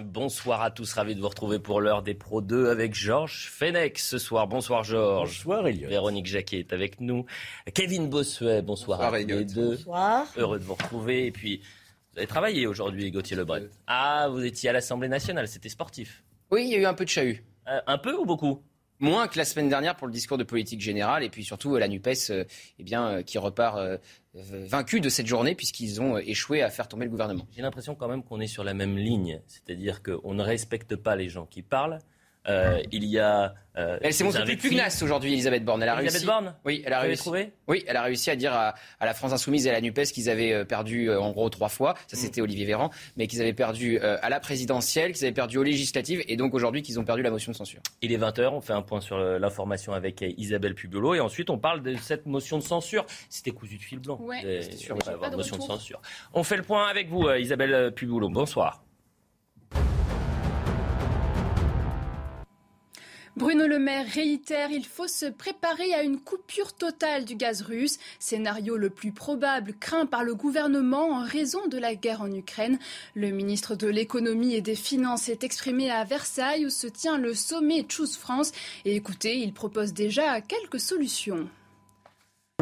Bonsoir à tous, ravi de vous retrouver pour l'heure des Pro 2 avec Georges Fenech ce soir. Bonsoir Georges. Bonsoir Elliot. Véronique Jacquet est avec nous. Kevin Bossuet, bonsoir, Bonsoir, à tous les Elliot. deux. Bonsoir. Heureux de vous retrouver. Et puis, vous avez travaillé aujourd'hui, Gauthier Lebret. Ah, vous étiez à l'Assemblée nationale, c'était sportif. Oui, il y a eu un peu de chahut. Euh, un peu ou beaucoup? Moins que la semaine dernière pour le discours de politique générale et puis surtout euh, la NUPES euh, eh euh, qui repart vaincue de cette journée puisqu'ils ont échoué à faire tomber le gouvernement. J'ai l'impression quand même qu'on est sur la même ligne. C'est-à-dire qu'on ne respecte pas les gens qui parlent. Euh, il y a. euh, Elle s'est montrée plus pugnace aujourd'hui, Elisabeth Borne. Elle a Elisabeth réussi. Borne Oui, elle a réussi. trouvé Oui, elle a réussi à dire à, à la France Insoumise et à la NUPES qu'ils avaient euh, perdu euh, en gros trois fois. Mm. Ça, c'était Olivier Véran. Mais qu'ils avaient perdu euh, à la présidentielle, qu'ils avaient perdu aux législatives et donc aujourd'hui qu'ils ont perdu la motion de censure. Il est 20h, on fait un point sur l'information avec Isabelle Pubolo et ensuite on parle de cette motion de censure. C'était cousu de fil blanc. Ouais, sûr, il va avoir de motion de censure. On fait le point avec vous, Isabelle Pubolo. Bonsoir. Bruno Le Maire réitère, il faut se préparer à une coupure totale du gaz russe, scénario le plus probable craint par le gouvernement en raison de la guerre en Ukraine. Le ministre de l'économie et des finances est exprimé à Versailles où se tient le sommet Choose France et écoutez, il propose déjà quelques solutions.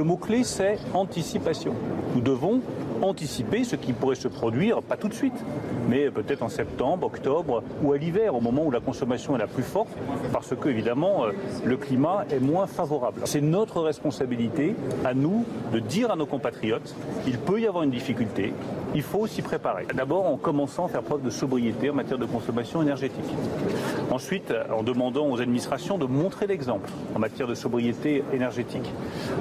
Le mot-clé, c'est anticipation. Nous devons anticiper ce qui pourrait se produire, pas tout de suite, mais peut-être en septembre, octobre ou à l'hiver, au moment où la consommation est la plus forte, parce que, évidemment, euh, le climat est moins favorable. C'est notre responsabilité, à nous, de dire à nos compatriotes, il peut y avoir une difficulté, il faut s'y préparer. D'abord en commençant à faire preuve de sobriété en matière de consommation énergétique. Ensuite, en demandant aux administrations de montrer l'exemple en matière de sobriété énergétique.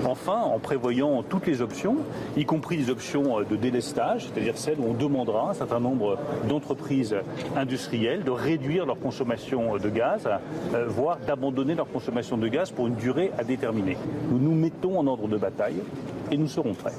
Enfin, en prévoyant toutes les options, y compris des options de délestage, c'est-à-dire celles où on demandera à un certain nombre d'entreprises industrielles de réduire leur consommation de gaz, euh, voire d'abandonner leur consommation de gaz pour une durée à déterminer. Nous nous mettons en ordre de bataille et nous serons prêts.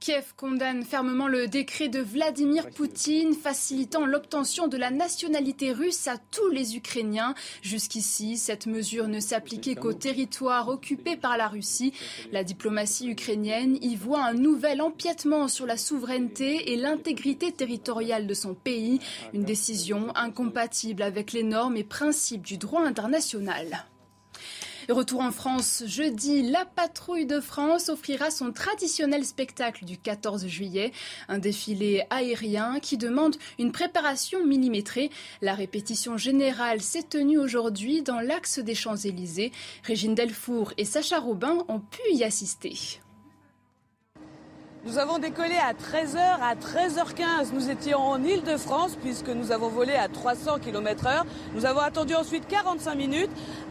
Kiev condamne fermement le décret de Vladimir Poutine facilitant l'obtention de la nationalité russe à tous les Ukrainiens. Jusqu'ici, cette mesure ne s'appliquait qu'aux territoires occupés par la Russie. La diplomatie ukrainienne y voit un nouvel empiètement sur la souveraineté et l'intégrité territoriale de son pays, une décision incompatible avec les normes et principes du droit international. Retour en France, jeudi, la patrouille de France offrira son traditionnel spectacle du 14 juillet, un défilé aérien qui demande une préparation millimétrée. La répétition générale s'est tenue aujourd'hui dans l'axe des Champs-Élysées. Régine Delfour et Sacha Robin ont pu y assister. Nous avons décollé à 13h, à 13h15. Nous étions en Ile-de-France puisque nous avons volé à 300 km/h. Nous avons attendu ensuite 45 minutes.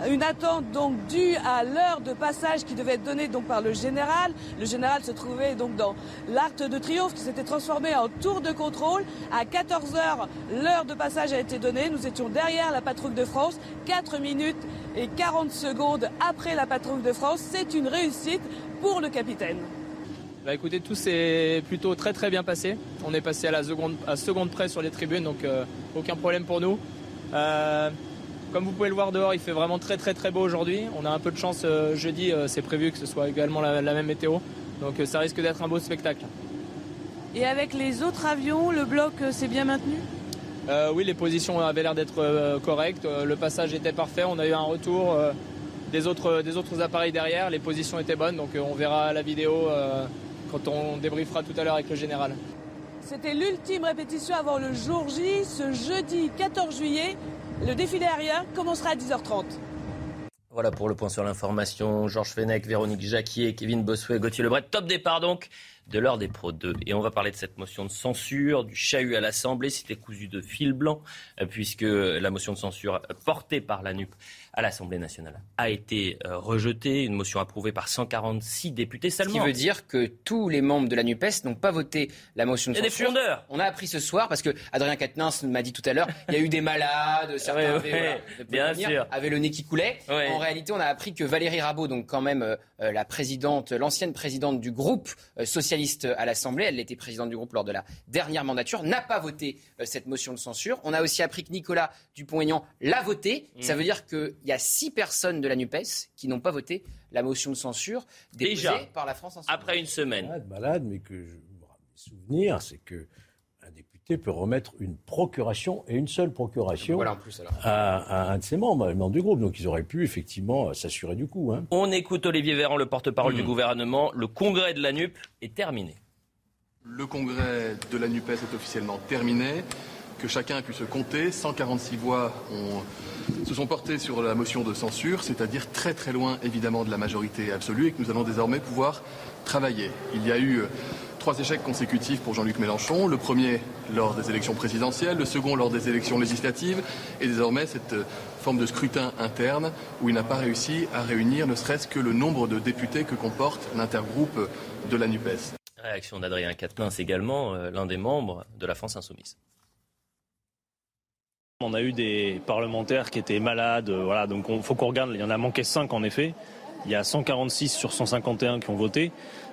Une attente donc due à l'heure de passage qui devait être donnée donc par le général. Le général se trouvait donc dans l'Arc de Triomphe qui s'était transformé en tour de contrôle. À 14h, l'heure de passage a été donnée. Nous étions derrière la patrouille de France. 4 minutes et 40 secondes après la patrouille de France. C'est une réussite pour le capitaine. Bah écoutez, tout s'est plutôt très très bien passé. On est passé à la seconde, à seconde près sur les tribunes, donc euh, aucun problème pour nous. Euh, comme vous pouvez le voir dehors, il fait vraiment très très très beau aujourd'hui. On a un peu de chance euh, jeudi, c'est prévu que ce soit également la, la même météo. Donc ça risque d'être un beau spectacle. Et avec les autres avions, le bloc s'est bien maintenu? Oui, les positions avaient l'air d'être correctes. Le passage était parfait. On a eu un retour des, autres, des autres appareils derrière. Les positions étaient bonnes, donc on verra la vidéo quand on débriefera tout à l'heure avec le général. C'était l'ultime répétition avant le jour J, ce jeudi 14 juillet. Le défilé aérien commencera à 10h30. Voilà pour le point sur l'information. Georges Fenech, Véronique Jacquier, Kevin Bossuet, Gauthier Lebret. Top départ donc de l'heure des Pro 2. Et on va parler de cette motion de censure, du chahut à l'Assemblée. C'était cousu de fil blanc, euh, puisque la motion de censure portée par la NUP à l'Assemblée nationale a été euh, rejetée, une motion approuvée par 146 députés seulement. Ce qui veut dire que tous les membres de la NUPES n'ont pas voté la motion de censure. Il y a des fondeurs. On a appris ce soir, parce que Adrien Quatennens m'a dit tout à l'heure, il y a eu des malades, certains avaient, bien sûr. avaient, le nez qui coulait. En réalité, on a appris que Valérie Rabault, donc quand même euh, la présidente, l'ancienne présidente du groupe euh, socialiste à l'Assemblée, elle était présidente du groupe lors de la dernière mandature, n'a pas voté cette motion de censure. On a aussi appris que Nicolas Dupont-Aignan l'a voté. Mm. Ça veut dire que il y a six personnes de la NUPES qui n'ont pas voté la motion de censure déposée Déjà, par la France Après une semaine. Malade, malade, mais que je me souvenir, c'est que député peut remettre une procuration et une seule procuration voilà, en plus, À, un de ses membres, un membre du groupe. Donc ils auraient pu effectivement s'assurer du coup. Hein. On écoute Olivier Véran, le porte-parole du Mmh. gouvernement. Le congrès de la NUP est terminé. Le congrès de la NUPES est officiellement terminé, que chacun a pu se compter. 146 voix ont- se sont portées sur la motion de censure, c'est-à-dire très très loin évidemment de la majorité absolue et que nous allons désormais pouvoir travailler. Il y a eu trois échecs consécutifs pour Jean-Luc Mélenchon. Le premier lors des élections présidentielles, le second lors des élections législatives et désormais cette euh, forme de scrutin interne où il n'a pas réussi à réunir ne serait-ce que le nombre de députés que comporte l'intergroupe de la NUPES. Réaction d'Adrien Quatennens également, euh, l'un des membres de la France Insoumise. On a eu des parlementaires qui étaient malades, euh, voilà, donc il faut qu'on regarde, il y en a manqué 5 en effet. Il y a 146 sur 151 qui ont voté.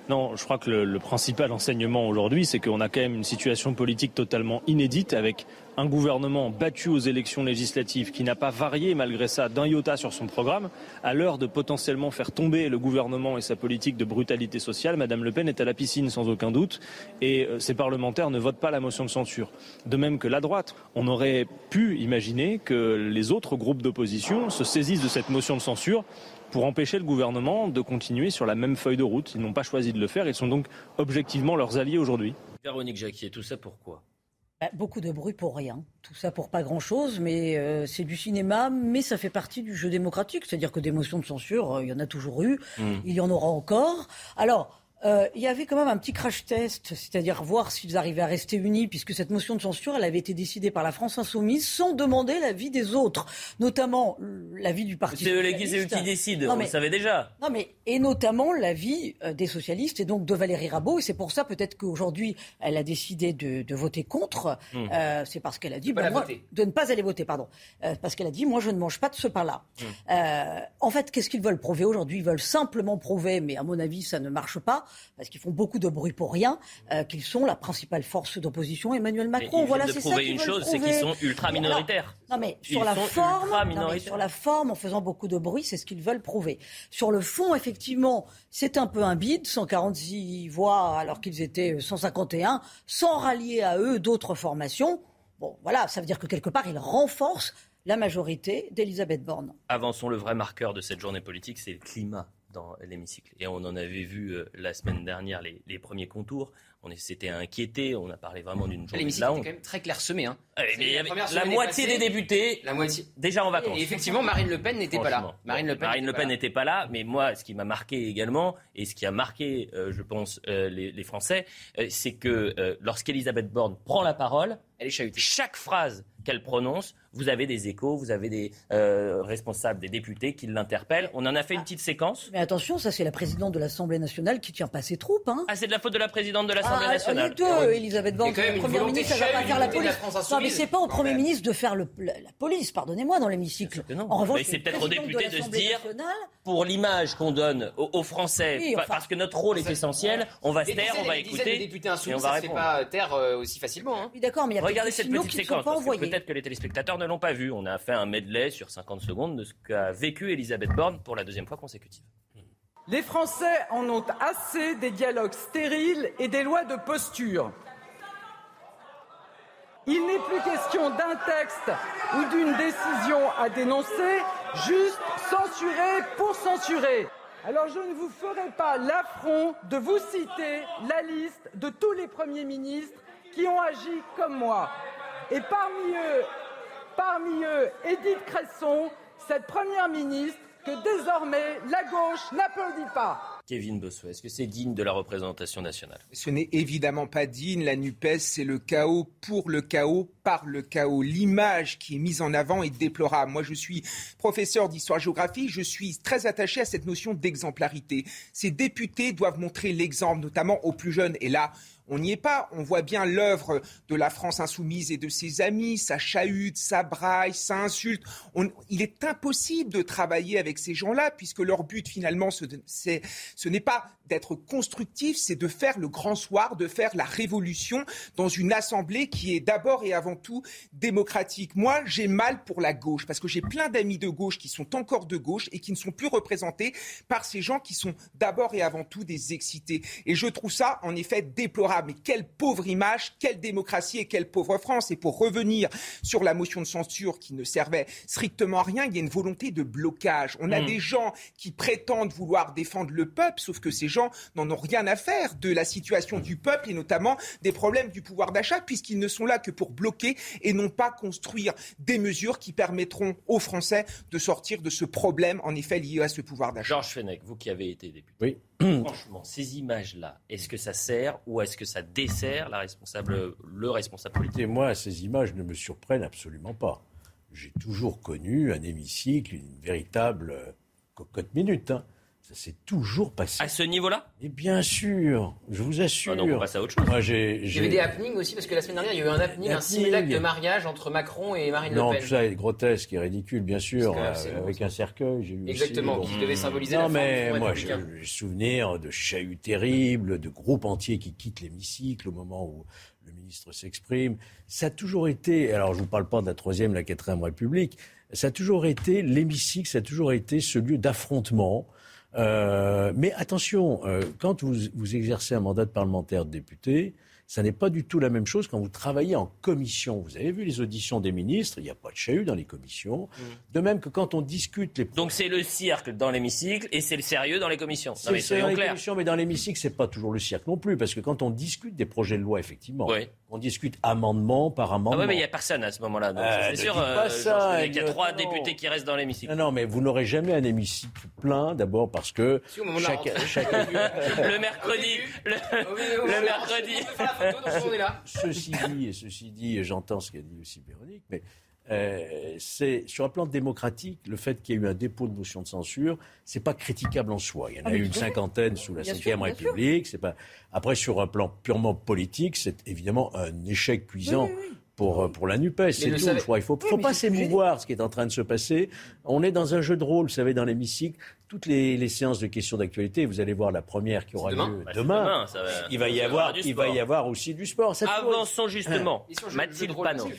Non, je crois que le, le principal enseignement aujourd'hui, c'est qu'on a quand même une situation politique totalement inédite avec un gouvernement battu aux élections législatives qui n'a pas varié malgré ça d'un iota sur son programme. À l'heure de potentiellement faire tomber le gouvernement et sa politique de brutalité sociale, Madame Le Pen est à la piscine sans aucun doute et euh, ces parlementaires ne votent pas la motion de censure. De même que la droite, on aurait pu imaginer que les autres groupes d'opposition se saisissent de cette motion de censure pour empêcher le gouvernement de continuer sur la même feuille de route. Ils n'ont pas choisi de le faire, ils sont donc objectivement leurs alliés aujourd'hui. Véronique Jacquier, tout ça pourquoi Bah, beaucoup de bruit pour rien. Tout ça pour pas grand-chose, mais euh, c'est du cinéma, mais ça fait partie du jeu démocratique. C'est-à-dire que des motions de censure, euh, il y en a toujours eu, Hmm. il y en aura encore. Alors, euh, il y avait quand même un petit crash test, c'est-à-dire voir s'ils arrivaient à rester unis, puisque cette motion de censure, elle avait été décidée par la France insoumise sans demander l'avis des autres, notamment l'avis du Parti C'est eux les qui, c'est eux socialiste. qui décident, Non, on mais- le savait déjà. non, mais et notamment l'avis euh, des socialistes et donc de Valérie Rabault. Et c'est pour ça peut-être qu'aujourd'hui elle a décidé de, de voter contre. Hmm. Euh, c'est parce qu'elle a dit moi- voter. de ne pas aller voter, pardon. Euh, parce qu'elle a dit moi je ne mange pas de ce pain-là. Hmm. Euh, en fait, qu'est-ce qu'ils veulent prouver aujourd'hui? Ils veulent simplement prouver, mais à mon avis ça ne marche pas parce qu'ils font beaucoup de bruit pour rien, euh, qu'ils sont la principale force d'opposition. Emmanuel Macron, ils voilà, c'est ça prouver qu'ils une chose, c'est qu'ils sont ultra minoritaires. Non mais sur Ils la forme, non, mais sur la forme, en faisant beaucoup de bruit, c'est ce qu'ils veulent prouver. Sur le fond, effectivement, c'est un peu un bide, 146 voix alors qu'ils étaient 151, sans rallier à eux d'autres formations. Bon, voilà, ça veut dire que quelque part, ils renforcent la majorité d'Elisabeth Borne. Avançons, le vrai marqueur de cette journée politique, c'est le climat dans l'hémicycle. Et on en avait vu euh, la semaine dernière les, les premiers contours. On s'était inquiété, on a parlé vraiment d'une journée de la honte. quand même très clairsemé. Hein. Ah, la moitié passée, des députés La moitié. déjà en vacances. Et effectivement, Marine Le Pen n'était pas là. Marine Le Pen Marine Le n'était Pen pas là. n'était pas là, mais moi, ce qui m'a marqué également, et ce qui a marqué, euh, je pense, euh, les, les Français, euh, c'est que euh, lorsqu'Elisabeth Borne prend la parole, Elle est chahutée. chaque phrase qu'elle prononce, vous avez des échos, vous avez des euh, responsables, des députés qui l'interpellent. On en a fait une petite séquence. Mais attention, ça c'est la présidente de l'Assemblée nationale qui tient pas ses troupes. Hein. Ah, c'est de la faute de la présidente de l'Assemblée Ah, nationale. Les deux, Elisabeth Borne, première volonté ministre, elle va pas faire la police. Non, mais c'est pas au Premier ministre de faire le- la, la police, pardonnez-moi, dans l'hémicycle. En revanche, Mais c'est le peut-être aux députés de se l'Assemblée dire- nationale, Pour l'image qu'on donne aux, aux Français, Oui, pa- enfin- parce que notre rôle est essentiel, on va se taire, on va écouter. députés et insoumis, on va ça se fait pas taire euh, aussi facilement. hein. Oui, d'accord, mais il y a Regardez cette petite séquence, peut-être que les téléspectateurs ne l'ont pas vu. On a fait un medley sur 50 secondes de ce qu'a vécu Elisabeth Borne pour la deuxième fois consécutive. Les Français en ont assez des dialogues stériles et des lois de posture. Il n'est plus question d'un texte ou d'une décision à dénoncer, juste censurer pour censurer. Alors je ne vous ferai pas l'affront de vous citer la liste de tous les premiers ministres qui ont agi comme moi. Et parmi eux, parmi eux, Édith Cresson, cette première ministre que désormais la gauche n'applaudit pas. Kevin Bossuet, est-ce que c'est digne de la représentation nationale? Ce n'est évidemment pas digne. La NUPES, c'est le chaos pour le chaos, par le chaos. L'image qui est mise en avant est déplorable. Moi, je suis professeur d'histoire-géographie. Je suis très attaché à cette notion d'exemplarité. Ces députés doivent montrer l'exemple, notamment aux plus jeunes. Et là, on n'y est pas. On voit bien l'œuvre de la France insoumise et de ses amis, ça chahute, ça braille, ça insulte. il est impossible de travailler avec ces gens-là puisque leur but finalement, ce, ce n'est pas d'être constructif, c'est de faire le grand soir, de faire la révolution dans une assemblée qui est d'abord et avant tout démocratique. Moi, j'ai mal pour la gauche parce que j'ai plein d'amis de gauche qui sont encore de gauche et qui ne sont plus représentés par ces gens qui sont d'abord et avant tout des excités. Et je trouve ça en effet déplorable mais quelle pauvre image, quelle démocratie et quelle pauvre France. Et pour revenir sur la motion de censure qui ne servait strictement à rien, il y a une volonté de blocage. On a hmm. des gens qui prétendent vouloir défendre le peuple, sauf que ces gens n'en ont rien à faire de la situation du peuple et notamment des problèmes du pouvoir d'achat, puisqu'ils ne sont là que pour bloquer et non pas construire des mesures qui permettront aux Français de sortir de ce problème, en effet, lié à ce pouvoir d'achat. Georges Fenech, vous qui avez été député. Oui. Franchement, ces images-là, est-ce que ça sert ou est-ce que ça dessert la responsable, le responsable politique Et moi, ces images ne me surprennent absolument pas. J'ai toujours connu un hémicycle, une véritable cocotte minute. Hein. C'est toujours passé. À ce niveau-là? Et bien sûr, je vous assure. Ah non, on passe à autre chose. Moi, j'ai, Il y avait des happenings aussi, parce que la semaine dernière, il y a eu un happening, un simulacre de mariage entre Macron et Marine Le Pen. Non, tout ça est grotesque et ridicule, bien sûr, euh, avec un cercueil. J'ai Exactement, qui devait symboliser non, la mais moi, j'ai souvenir de chahuts terribles, de groupes entiers qui quittent l'hémicycle au moment où le ministre s'exprime. Ça a toujours été, alors je ne vous parle pas de la Troisième, la Quatrième République, ça a toujours été, l'hémicycle, ça a toujours été ce lieu d'affrontement euh, mais attention, euh, quand vous, vous, exercez un mandat de parlementaire de député, ça n'est pas du tout la même chose quand vous travaillez en commission. Vous avez vu les auditions des ministres, il n'y a pas de chahut dans les commissions. Mm. De même que quand on discute les... Donc c'est le cirque dans l'hémicycle et c'est le sérieux dans les commissions. C'est le sérieux dans les commissions, mais dans l'hémicycle, c'est pas toujours le cirque non plus. Parce que quand on discute des projets de loi, effectivement, on discute amendement par amendement. Ah oui, mais il n'y a personne à ce moment-là. Euh, c'est sûr, euh, ça, il y a trois députés qui restent dans l'hémicycle. Non, non, mais vous n'aurez jamais un hémicycle plein, d'abord parce que... chaque, le mercredi, le mercredi... Ceci dit, et ceci dit, j'entends ce qu'a dit aussi Véronique, mais euh, c'est sur un plan démocratique, le fait qu'il y ait eu un dépôt de motion de censure, c'est pas critiquable en soi. Il y en a ah, eu une cinquantaine sous la Ve République. C'est pas. Après, sur un plan purement politique, c'est évidemment un échec cuisant pour, euh, pour la NUPES. C'est tout, je crois. Il ne faut, faut pas s'émouvoir ce qui est en train de se passer. On est dans un jeu de rôle, vous savez, dans l'hémicycle. Toutes les, les, séances de questions d'actualité, vous allez voir la première qui aura lieu demain. Bah, il, va y avoir, il va y avoir aussi du sport. Avançons justement. Mathilde Panot.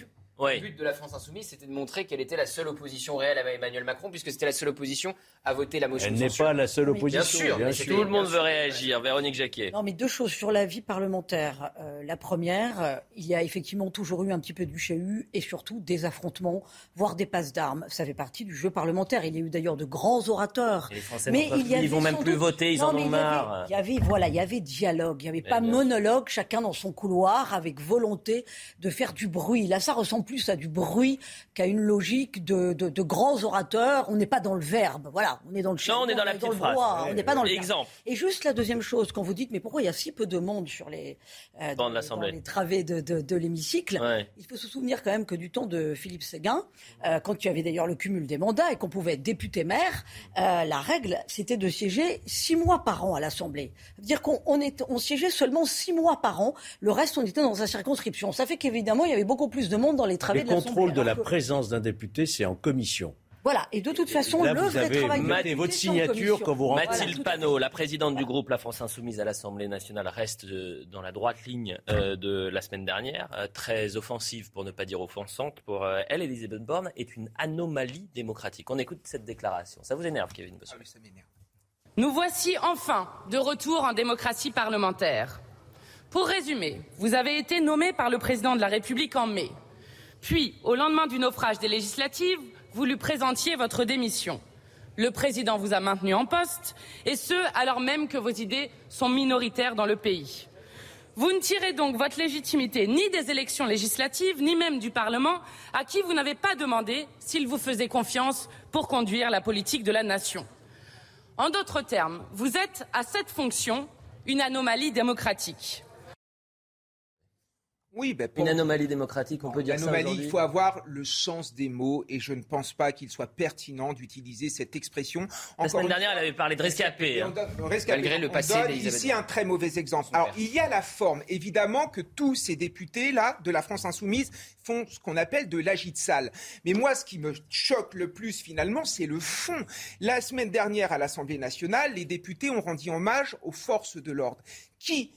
Le but de la France Insoumise, c'était de montrer qu'elle était la seule opposition réelle à Emmanuel Macron, puisque c'était la seule opposition à voter la motion. Elle n'est pas la seule opposition. Bien sûr, tout le monde veut réagir. Véronique Jacquet. Non, mais deux choses sur la vie parlementaire. Euh, la première, euh, il y a effectivement toujours eu un petit peu du chahut et surtout des affrontements, voire des passes d'armes. Ça fait partie du jeu parlementaire. Il y a eu d'ailleurs de grands orateurs. les Français mais il y ils vont même plus voter, ils en ont marre. Il y, avait, voilà, il y avait dialogue, il n'y avait pas monologue, chacun dans son couloir, avec volonté de faire du bruit. Là, ça ressemble plus à du bruit qui a une logique de, de, grands orateurs. On n'est pas dans le verbe, voilà, on est dans le Non, on est dans la petite phrase. on n'est pas dans l'exemple. Et juste la deuxième chose, quand vous dites, mais pourquoi il y a si peu de monde sur les, euh, dans, les travées de, de, l'hémicycle Il faut se souvenir quand même que du temps de Philippe Séguin, euh, quand tu avais d'ailleurs le cumul des mandats et qu'on pouvait être député-maire, euh, la règle, c'était de siéger six mois par an à l'Assemblée. C'est-à-dire qu'on on, on siégeait seulement six mois par an. Le reste, on était dans sa circonscription. Ça fait qu'évidemment, il y avait beaucoup plus de monde dans les travées de l'Assemblée de la présence d'un député, c'est en commission. Voilà, et de toute façon, le vrai travail votre signature quand vous Mathilde Panot, la présidente du groupe La France Insoumise à l'Assemblée nationale, reste euh, dans la droite ligne euh, de la semaine dernière, euh, très offensive pour ne pas dire offensante. Pour elle, Elisabeth Borne est une anomalie démocratique. On écoute cette déclaration. Ça vous énerve, Kevin ah ça m'énerve. Nous voici enfin de retour en démocratie parlementaire. Pour résumer, vous avez été nommé par le président de la République en mai. Puis, au lendemain du naufrage des législatives, vous lui présentiez votre démission. Le président vous a maintenu en poste, et ce, alors même que vos idées sont minoritaires dans le pays. Vous ne tirez donc votre légitimité ni des élections législatives, ni même du Parlement, à qui vous n'avez pas demandé s'il vous faisait confiance pour conduire la politique de la nation. En d'autres termes, vous êtes à cette fonction une anomalie démocratique. Oui, ben Une anomalie démocratique, on peut dire ça Anomalie, il faut avoir le sens des mots et je ne pense pas qu'il soit pertinent d'utiliser cette expression. La semaine dernière, elle avait parlé de rescapé. Hein. Malgré le on passé donne ici un très mauvais exemple. Alors, il y a la forme. Évidemment que tous ces députés-là de la France insoumise font ce qu'on appelle de l'agite sale. Mais moi, ce qui me choque le plus, finalement, c'est le fond. La semaine dernière, à l'Assemblée nationale, les députés ont rendu hommage aux forces de l'ordre. Qui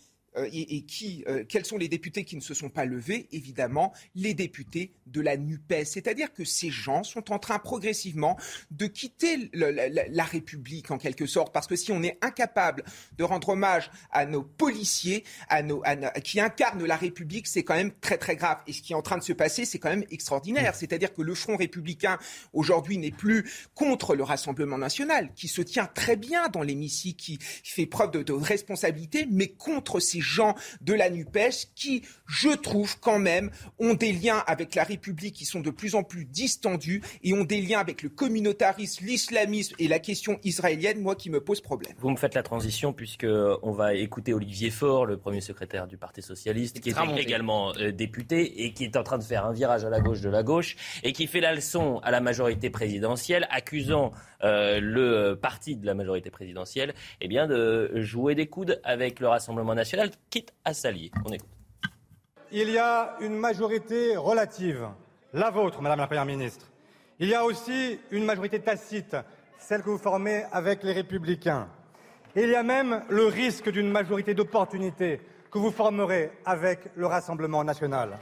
et, et qui, euh, quels sont les députés qui ne se sont pas levés? Évidemment, les députés de la NUPES. C'est-à-dire que ces gens sont en train progressivement de quitter le- la, la- la République, en quelque sorte, parce que si on est incapable de rendre hommage à nos policiers, à nos, à nos- qui incarnent la République, c'est quand même très très grave. Et ce qui est en train de se passer, c'est quand même extraordinaire. C'est-à-dire que le Front républicain, aujourd'hui, n'est plus contre le Rassemblement national, qui se tient très bien dans l'hémicycle, qui fait preuve de, de responsabilité, mais contre ces gens de la NUPES qui, je trouve quand même, ont des liens avec la République qui sont de plus en plus distendus et ont des liens avec le communautarisme, l'islamisme et la question israélienne, moi, qui me pose problème. Vous me faites la transition puisque on va écouter Olivier Faure, le premier secrétaire du Parti socialiste, qui est également euh, député et qui est en train de faire un virage à la gauche de la gauche et qui fait la leçon à la majorité présidentielle, accusant euh, le parti de la majorité présidentielle, eh bien de jouer des coudes avec le Rassemblement national, quitte à s'allier. Il y a une majorité relative, la vôtre, Madame la Première ministre. Il y a aussi une majorité tacite, celle que vous formez avec les Républicains. Il y a même le risque d'une majorité d'opportunité que vous formerez avec le Rassemblement national.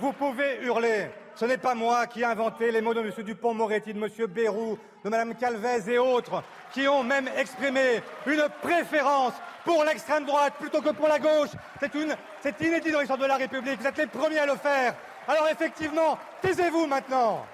Vous pouvez hurler. Ce n'est pas moi qui ai inventé les mots de M. Dupont-Moretti, de M. Bayrou, de Mme Calvez et autres, qui ont même exprimé une préférence pour l'extrême droite plutôt que pour la gauche. C'est une, c'est inédit dans l'histoire de la République. Vous êtes les premiers à le faire. Alors effectivement, taisez-vous maintenant.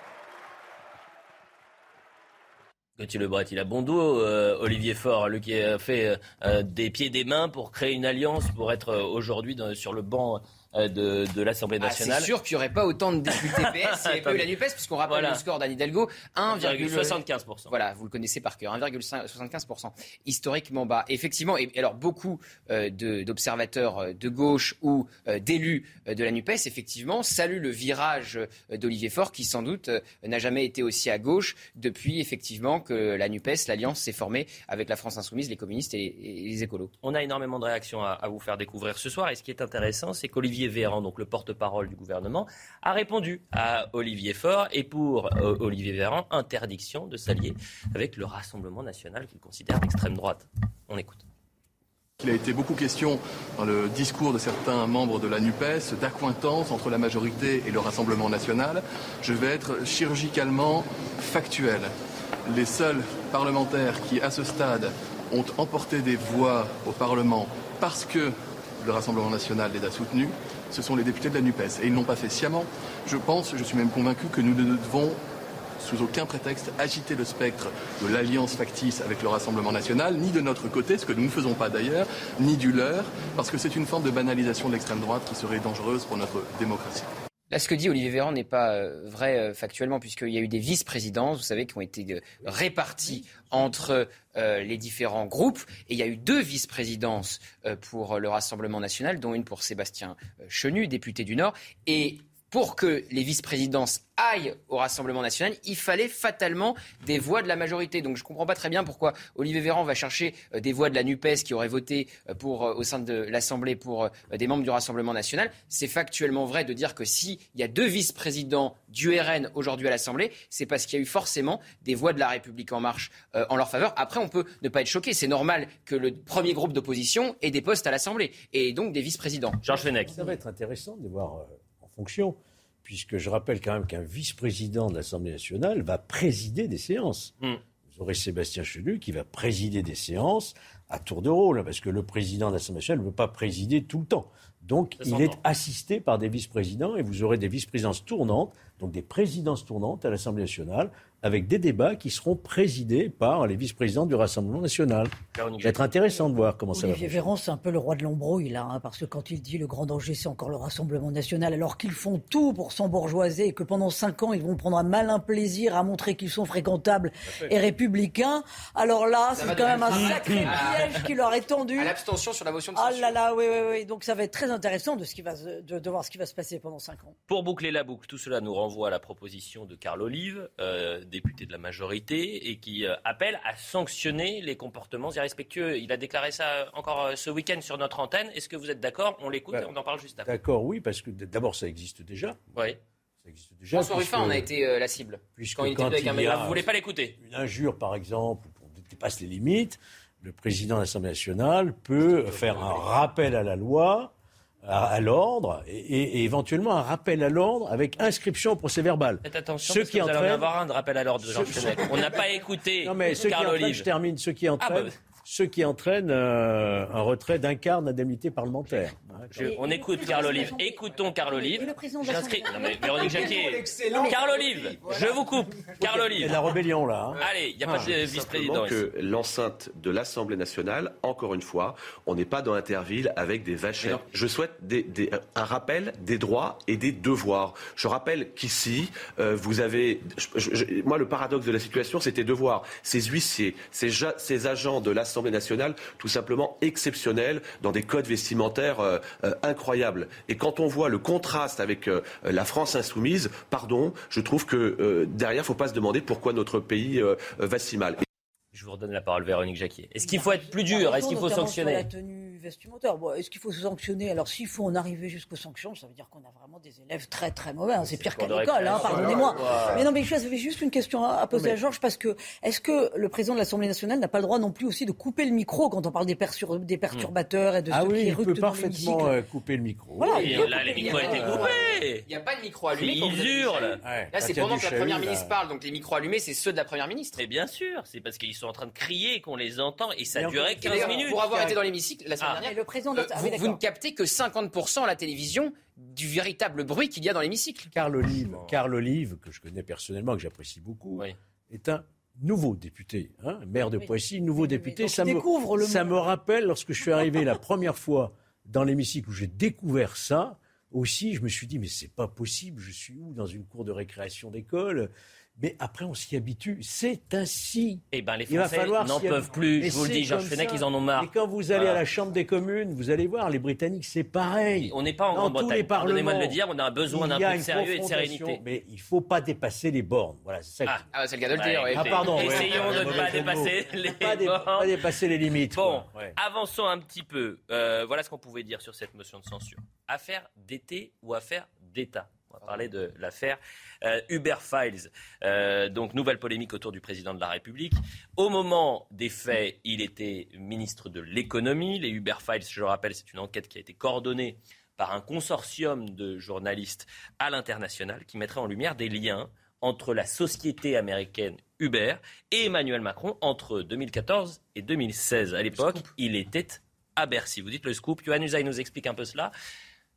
Gauthier Lebret, il a bon dos. euh, Olivier Faure, lui qui a fait euh, des pieds des mains pour créer une alliance, pour être euh, aujourd'hui sur le banc euh, de, de l'Assemblée Ah, nationale. c'est sûr qu'il n'y aurait pas autant de députés PS s'il n'y avait pas eu la. NUPES, puisqu'on rappelle Voilà. le score d'Anne Hidalgo, 1,75%. Voilà, vous le connaissez par cœur, 1,75%. Historiquement bas. Effectivement, et alors beaucoup euh, d'observateurs euh, de gauche ou euh, d'élus euh, de la NUPES, effectivement, saluent le virage euh, d'Olivier Faure, qui sans doute euh, n'a jamais été aussi à gauche depuis, effectivement, que la NUPES, l'Alliance, s'est formée avec la France Insoumise, les communistes et les, et les écolos. On a énormément de réactions à, à vous faire découvrir ce soir. Et ce qui est intéressant, c'est qu'Olivier Véran, donc le porte-parole du gouvernement, a répondu à Olivier Faure. Et pour euh, Olivier Véran, interdiction de s'allier avec le Rassemblement national qu'il considère d'extrême droite. On écoute. Il a été beaucoup question dans le discours de certains membres de la NUPES d'accointance entre la majorité et le Rassemblement national. Je vais être chirurgicalement factuel. Les seuls parlementaires qui, à ce stade, ont emporté des voix au Parlement parce que le Rassemblement national les a soutenus, ce sont les députés de la NUPES. Et ils ne l'ont pas fait sciemment. Je pense, je suis même convaincu que nous ne devons sous aucun prétexte agiter le spectre de l'alliance factice avec le Rassemblement national, ni de notre côté, ce que nous ne faisons pas d'ailleurs, ni du leur, parce que c'est une forme de banalisation de l'extrême droite qui serait dangereuse pour notre démocratie. Ce que dit Olivier Véran n'est pas euh, vrai euh, factuellement, puisqu'il y a eu des vice-présidences, vous savez, qui ont été euh, réparties entre les différents groupes. Et il y a eu deux vice-présidences pour le Rassemblement national, dont une pour Sébastien Chenu, député du Nord. Et pour que les vice-présidences aillent au Rassemblement national, il fallait fatalement des voix de la majorité. Donc je ne comprends pas très bien pourquoi Olivier Véran va chercher euh, des voix de la NUPES qui auraient voté euh, pour, euh, au sein de l'Assemblée pour des membres du Rassemblement national. C'est factuellement vrai de dire que s'il y a deux vice-présidents du RN aujourd'hui à l'Assemblée, c'est parce qu'il y a eu forcément des voix de la République en marche euh, en leur faveur. Après, on peut ne pas être choqué. C'est normal que le premier groupe d'opposition ait des postes à l'Assemblée et donc des vice-présidents. Georges Fenech. Ça va être intéressant de voir euh, fonction, puisque je rappelle quand même qu'un vice-président de l'Assemblée nationale va présider des séances. Hmm. Vous aurez Sébastien Chenu qui va présider des séances à tour de rôle, parce que le président de l'Assemblée nationale ne peut pas présider tout le temps. Donc il est assisté par des vice-présidents et vous aurez des vice-présidences tournantes, donc des présidences tournantes à l'Assemblée nationale, avec des débats qui seront présidés par les vice-présidents du Rassemblement national. Ça va être intéressant de voir comment ça va. Olivier Véran, c'est un peu le roi de l'embrouille, là, hein, parce que quand il dit le grand danger, c'est encore le Rassemblement national, alors qu'ils font tout pour s'embourgeoiser et que pendant cinq ans, ils vont prendre un malin plaisir à montrer qu'ils sont fréquentables et républicains, alors là, c'est quand même un sacré piège qui leur est tendu. À l'abstention sur la motion de Ah censure. là là, oui, oui, oui. Donc ça va être très intéressant de, ce qui va, se- de, de voir ce qui va se passer pendant cinq ans. Pour boucler la boucle, tout cela nous renvoie à la proposition de Carl Olive, euh, député de la majorité, et qui euh, appelle à sanctionner les comportements irrespectueux. Il a déclaré ça encore euh, ce week-end sur notre antenne. Est-ce que vous êtes d'accord? On l'écoute et on en parle juste après. D'accord, oui, parce que d'abord, ça existe déjà. Oui. Ça existe déjà. François Ruffin en a été euh, la cible. puisque Quand il était quand avec il un Vous voulez pas l'écouter? Une injure, par exemple, on dépasse les limites, le président de l'Assemblée nationale peut faire un rappel à la loi, à, à l'ordre, et, et- éventuellement un rappel à l'ordre avec inscription au procès verbal. Faites attention, Ce parce qui que vous allez en entraîne- avoir un de rappel à l'ordre de Jean. On n'a pas écouté Non, mais ce qui Carl entraîne, Olive. je termine, ce qui entraîne, Ah, bah. ce qui entraîne euh, un retrait d'un quart d'indemnité parlementaire. Je- on écoute Carl Olive. Écoutons Carl Olive. J'inscris. Non mais Véronique Jacquier. Excellent. Carl Olive. Je vous coupe. Carl Il y a Olive. de la rébellion là. hein. Allez, il n'y a pas de Simplement vice-président. que l'enceinte de l'Assemblée nationale, encore une fois, on n'est pas dans Interville avec des vachettes. Je souhaite des- des- un rappel des droits et des devoirs. Je rappelle qu'ici, euh, vous avez... je- je- je- moi, le paradoxe de la situation, c'était de voir ces huissiers, ces agents de l'Assemblée nationale, tout simplement exceptionnels, dans des codes vestimentaires euh, euh, incroyables. Et quand on voit le contraste avec euh, la France insoumise, pardon, je trouve que euh, derrière, il ne faut pas se demander pourquoi notre pays va si mal. Je vous redonne la parole, Véronique Jacquier. Est-ce qu'il faut être plus dur? Est-ce qu'il faut Notamment sur La sanctionner tenue vestimentaire. Bon, Est-ce qu'il faut sanctionner? Alors, s'il faut en arriver jusqu'aux sanctions, ça veut dire qu'on a vraiment des élèves très très mauvais. hein. C'est pire qu'à l'école, hein, pardonnez-moi. Ouais. Mais non, mais j'avais juste une question à poser mais- à Georges parce que est-ce que le président de l'Assemblée nationale n'a pas le droit non plus aussi de couper le micro quand on parle des, persur- des perturbateurs et de Ah ceux oui, qui il peut parfaitement euh, couper le micro. Voilà, Et là, les le micros micro. étaient coupés. Il n'y a pas de micro allumé. Ils hurlent. Ouais, Là, c'est pendant que la première ministre parle, donc les micros allumés, c'est ceux de la première ministre. Mais bien sûr, c'est parce qu'ils sont en train de crier qu'on les entend et ça durait Et 15 d'ailleurs, minutes. Pour avoir été dans l'hémicycle la semaine Et dernière, le président de euh, ah vous, oui, vous ne captez que 50% à la télévision du véritable bruit qu'il y a dans l'hémicycle. Carl Olive, Carl Olive, que je connais personnellement, que j'apprécie beaucoup, Oui. est un nouveau député, hein, maire de. Poissy, nouveau député. ça me, le ça me rappelle lorsque je suis arrivé la première fois dans l'hémicycle où j'ai découvert ça. Aussi, je me suis dit, mais c'est pas possible, je suis où Dans une cour de récréation d'école? Mais après, on s'y habitue. C'est ainsi. Eh ben, les Français n'en peuvent plus. Je vous le dis, Georges Fenech, ils en ont marre. Et quand vous allez Voilà. à la Chambre des communes, vous allez voir, les Britanniques, c'est pareil. On n'est pas en Dans tous Grande-Bretagne. Pardonnez-moi de le dire, on a besoin d'un peu de sérieux et de sérénité. Mais il ne faut pas dépasser les bornes. Voilà, c'est ça. Ah. Ah, c'est le cas de le Ouais, dire. ouais. Ah, pardon, ouais. Essayons de ne pas dépasser les Pas, bornes. pas dépasser les limites. Bon. Ouais. avançons un petit peu. Euh, voilà ce qu'on pouvait dire sur cette motion de censure. Affaire d'été ou affaire d'État On va parler de l'affaire euh, Uber Files. Euh, donc, nouvelle polémique autour du président de la République. Au moment des faits, il était ministre de l'économie. Les Uber Files, je le rappelle, c'est une enquête qui a été coordonnée par un consortium de journalistes à l'international qui mettrait en lumière des liens entre la société américaine Uber et Emmanuel Macron entre 2014 et 2016. À l'époque, il était à Bercy. Vous dites le scoop. Yohann Usaï nous explique un peu cela.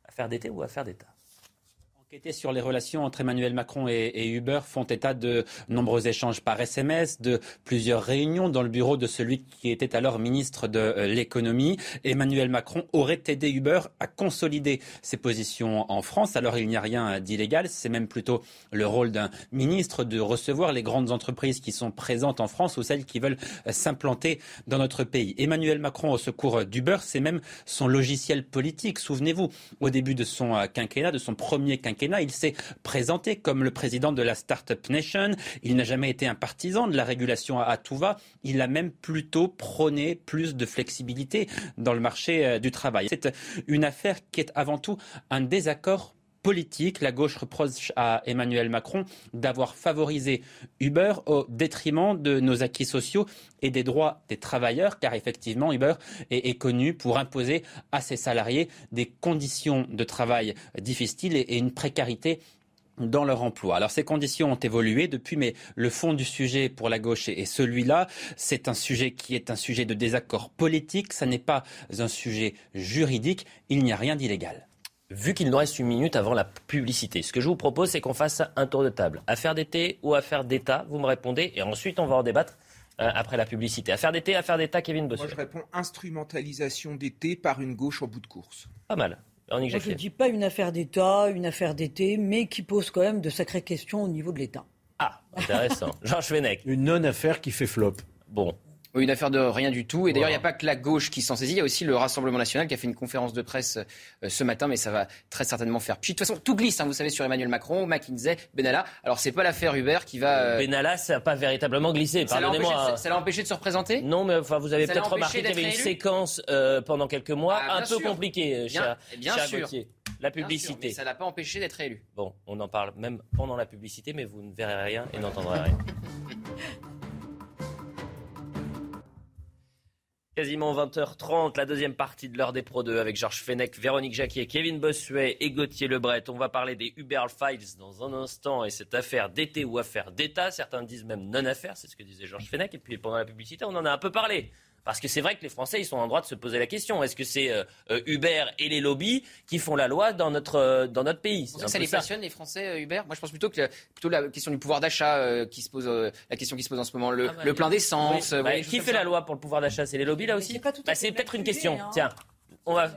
Affaire d'été ou affaire d'État? Enquêter sur les relations entre Emmanuel Macron et, et Uber font état de nombreux échanges par SMS, de plusieurs réunions dans le bureau de celui qui était alors ministre de euh, l'économie. Emmanuel Macron aurait aidé Uber à consolider ses positions en France. Alors il n'y a rien d'illégal, c'est même plutôt le rôle d'un ministre de recevoir les grandes entreprises qui sont présentes en France ou celles qui veulent euh, s'implanter dans notre pays. Emmanuel Macron au secours d'Uber, c'est même son logiciel politique. Souvenez-vous, au début de son euh, quinquennat, de son premier quinquennat, il s'est présenté comme le président de la Startup Nation. Il n'a jamais été un partisan de la régulation à, tout. Il a même plutôt prôné plus de flexibilité dans le marché euh, du travail. C'est une affaire qui est avant tout un désaccord politique. La gauche reproche à Emmanuel Macron d'avoir favorisé Uber au détriment de nos acquis sociaux et des droits des travailleurs, car effectivement Uber est, connu pour imposer à ses salariés des conditions de travail difficiles et, et une précarité dans leur emploi. Alors ces conditions ont évolué depuis, mais le fond du sujet pour la gauche est est celui-là. C'est un sujet qui est un sujet de désaccord politique, ça n'est pas un sujet juridique, il n'y a rien d'illégal. Vu qu'il nous reste une minute avant la publicité, ce que je vous propose, c'est qu'on fasse un tour de table. Affaire d'été ou affaire d'État Vous me répondez et ensuite on va en débattre euh, après la publicité. Affaire d'été, affaire d'État, Kevin Bossuet. Moi, je réponds instrumentalisation d'été par une gauche en bout de course. Pas mal. Moi, je ne dis pas une affaire d'État, une affaire d'été, mais qui pose quand même de sacrées questions au niveau de l'État. Ah, intéressant. Georges Fenech. Une non-affaire qui fait flop. Bon, une affaire de rien du tout. Et d'ailleurs, il n'y a pas que la gauche qui s'en saisit. Il y a aussi le Rassemblement national qui a fait une conférence de presse euh, ce matin, mais ça va très certainement faire Puis De toute façon, tout glisse, hein, vous savez, sur Emmanuel Macron, McKinsey, Benalla. Alors, c'est pas l'affaire Uber qui va. Euh, Benalla, ça n'a pas véritablement glissé. Pardonnez-moi. Ça l'a empêché de se représenter? Non, mais enfin, vous avez peut-être remarqué qu'il y avait une séquence euh, pendant quelques mois ah, un peu compliquée, bien, bien sûr. La publicité. mais ça l'a pas empêché d'être élu. Bon, on en parle même pendant la publicité, mais vous ne verrez rien et n'entendrez rien. Quasiment 20h30, la deuxième partie de l'heure des Pro 2 avec Georges Fenech, Véronique Jacquier, Kevin Bossuet et Gauthier Lebret. On va parler des Uber Files dans un instant et cette affaire d'été ou affaire d'État. Certains disent même non-affaire, c'est ce que disait Georges Fenech. Et puis pendant la publicité, on en a un peu parlé. Parce que c'est vrai que les Français, ils sont en droit de se poser la question. Est-ce que c'est euh, euh, Uber et les lobbies qui font la loi dans notre, euh, dans notre pays? Ça, ça les passionne, les Français, Uber? Moi, je pense plutôt que plutôt la question du pouvoir d'achat qui se pose, la question qui se pose en ce moment, le, ah bah, plein d'essence. Bah, qui fait la loi pour le pouvoir d'achat? C'est les lobbies, là aussi? bah, C'est peut-être une question. Hein. Tiens. On va...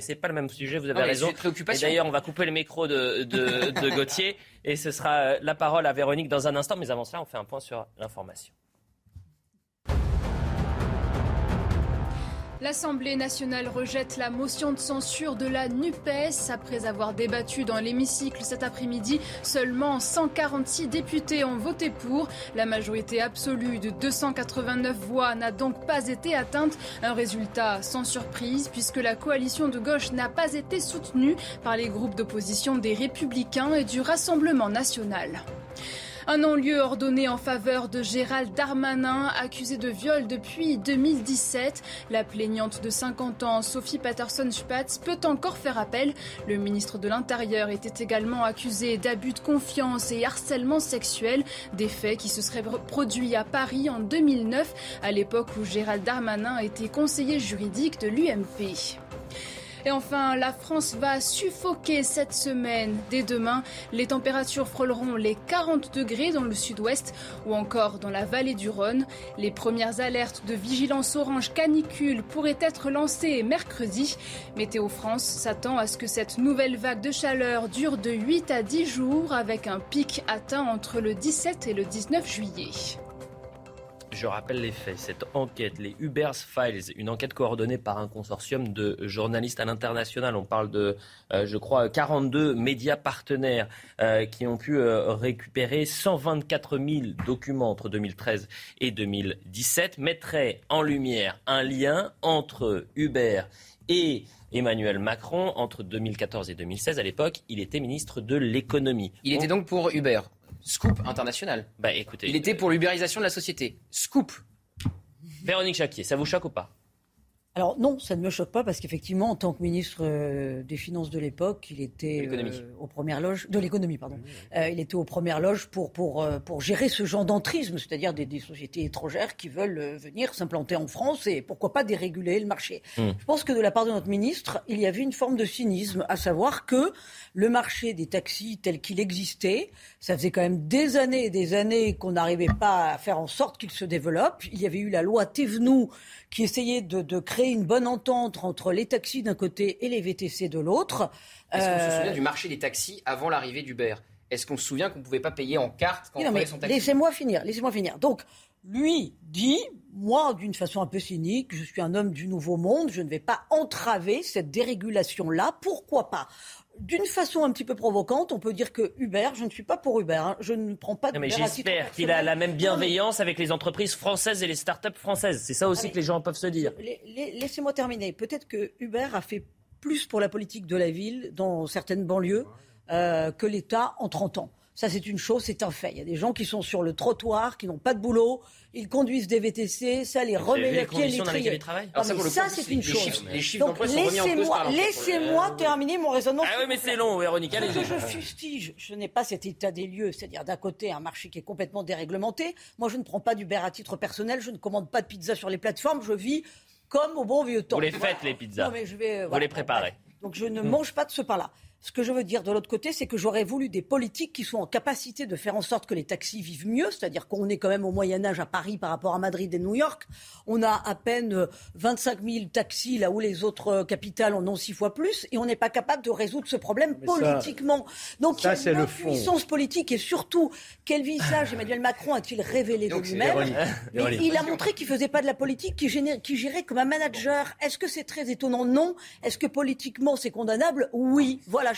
C'est pas le même sujet, vous avez raison. Et d'ailleurs, on va couper le micro de, de, de Gauthier et ce sera la parole à Véronique dans un instant. Mais avant cela, on fait un point sur l'information. L'Assemblée nationale rejette la motion de censure de la NUPES. Après avoir débattu dans l'hémicycle cet après-midi, seulement 146 députés ont voté pour. La majorité absolue de 289 voix n'a donc pas été atteinte. Un résultat sans surprise puisque la coalition de gauche n'a pas été soutenue par les groupes d'opposition des Républicains et du Rassemblement national. Un non-lieu ordonné en faveur de Gérald Darmanin, accusé de viol depuis 2017. La plaignante de 50 ans, Sophie Patterson-Spatz, peut encore faire appel. Le ministre de l'Intérieur était également accusé d'abus de confiance et harcèlement sexuel, des faits qui se seraient produits à Paris en 2009, à l'époque où Gérald Darmanin était conseiller juridique de l'UMP. Et enfin, la France va suffoquer cette semaine. Dès demain, les températures frôleront les 40 degrés dans le sud-ouest ou encore dans la vallée du Rhône. Les premières alertes de vigilance orange canicule pourraient être lancées mercredi. Météo France s'attend à ce que cette nouvelle vague de chaleur dure de 8 à 10 jours avec un pic atteint entre le 17 et le 19 juillet. Je rappelle les faits. Cette enquête, les Uber's Files, une enquête coordonnée par un consortium de journalistes à l'international. On parle de, euh, je crois, 42 médias partenaires euh, qui ont pu euh, récupérer 124 000 documents entre 2013 et 2017, mettrait en lumière un lien entre Uber et Emmanuel Macron entre 2014 et 2016. À l'époque, il était ministre de l'économie. Il était donc pour Uber Scoop international. Bah écoutez. Il était pour l'ubérisation de la société. Scoop. Véronique Chaquier, ça vous choque ou pas? Alors non, ça ne me choque pas parce qu'effectivement, en tant que ministre euh, des Finances de l'époque, il était euh, aux premières loges de l'économie, pardon. Euh, il était aux premières loges pour pour pour gérer ce genre d'entrisme, c'est-à-dire des, sociétés étrangères qui veulent venir s'implanter en France et pourquoi pas déréguler le marché. Hmm. Je pense que de la part de notre ministre, il y avait une forme de cynisme, à savoir que le marché des taxis tel qu'il existait, ça faisait quand même des années et des années qu'on n'arrivait pas à faire en sorte qu'il se développe. Il y avait eu la loi Thévenoud qui essayait de, de créer une bonne entente entre les taxis d'un côté et les VTC de l'autre. Est-ce qu'on se souvient euh, du marché des taxis avant l'arrivée d'Uber Est-ce qu'on se souvient qu'on ne pouvait pas payer en carte quand on son taxi? Laissez-moi finir, laissez-moi finir. Donc, lui dit, moi, d'une façon un peu cynique, je suis un homme du nouveau monde, je ne vais pas entraver cette dérégulation-là. Pourquoi pas? D'une façon un petit peu provocante, on peut dire que Uber, je ne suis pas pour Uber, hein. je ne prends pas de mais j'espère qu'il a la même bienveillance avec les entreprises françaises et les start-up françaises. C'est ça aussi que les gens peuvent se dire. Laissez-moi terminer. Peut-être que Uber a fait plus pour la politique de la ville dans certaines banlieues euh, que l'État en 30 ans. Ça, c'est une chose, c'est un fait. Il y a des gens qui sont sur le trottoir, qui n'ont pas de boulot, ils conduisent des VTC, ça les remet les pieds les ça, c'est une chose. Donc, laissez-moi laissez terminer mon raisonnement. Ah oui, mais c'est long, Véronique. Ce que je fustige, je n'ai pas cet état des lieux, c'est-à-dire d'un côté un marché qui est complètement déréglementé. Moi, je ne prends pas d'Uber à titre personnel, je ne commande pas de pizza sur les plateformes, je vis comme au bon vieux temps. Vous les faites, les pizzas. Vous les préparez. Donc je ne mange pas de ce pain-là. Ce que je veux dire de l'autre côté, c'est que j'aurais voulu des politiques qui soient en capacité de faire en sorte que les taxis vivent mieux, c'est-à-dire qu'on est quand même au Moyen Âge à Paris par rapport à Madrid et New York. On a à peine 25 euh, 000 taxis là où les autres euh, capitales en ont six fois plus, et on n'est pas capable de résoudre ce problème politiquement. Donc ça, il y a une puissance politique et surtout, quel visage Emmanuel Macron a-t-il révélé de lui-même Il a montré qu'il faisait pas de la politique, qu'il gérait comme un manager. Est-ce que c'est très étonnant? Non. Est-ce que politiquement c'est condamnable? Oui. Voilà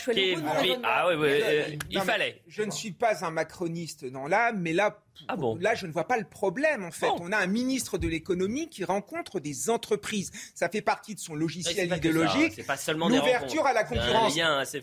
ah oui, euh, il fallait. Je ne suis pas un macroniste dans l'âme, mais là, ah bon là, je ne vois pas le problème, en fait. On a un ministre de l'économie qui rencontre des entreprises. Ça fait partie de son logiciel idéologique. C'est pas seulement l'ouverture à la concurrence.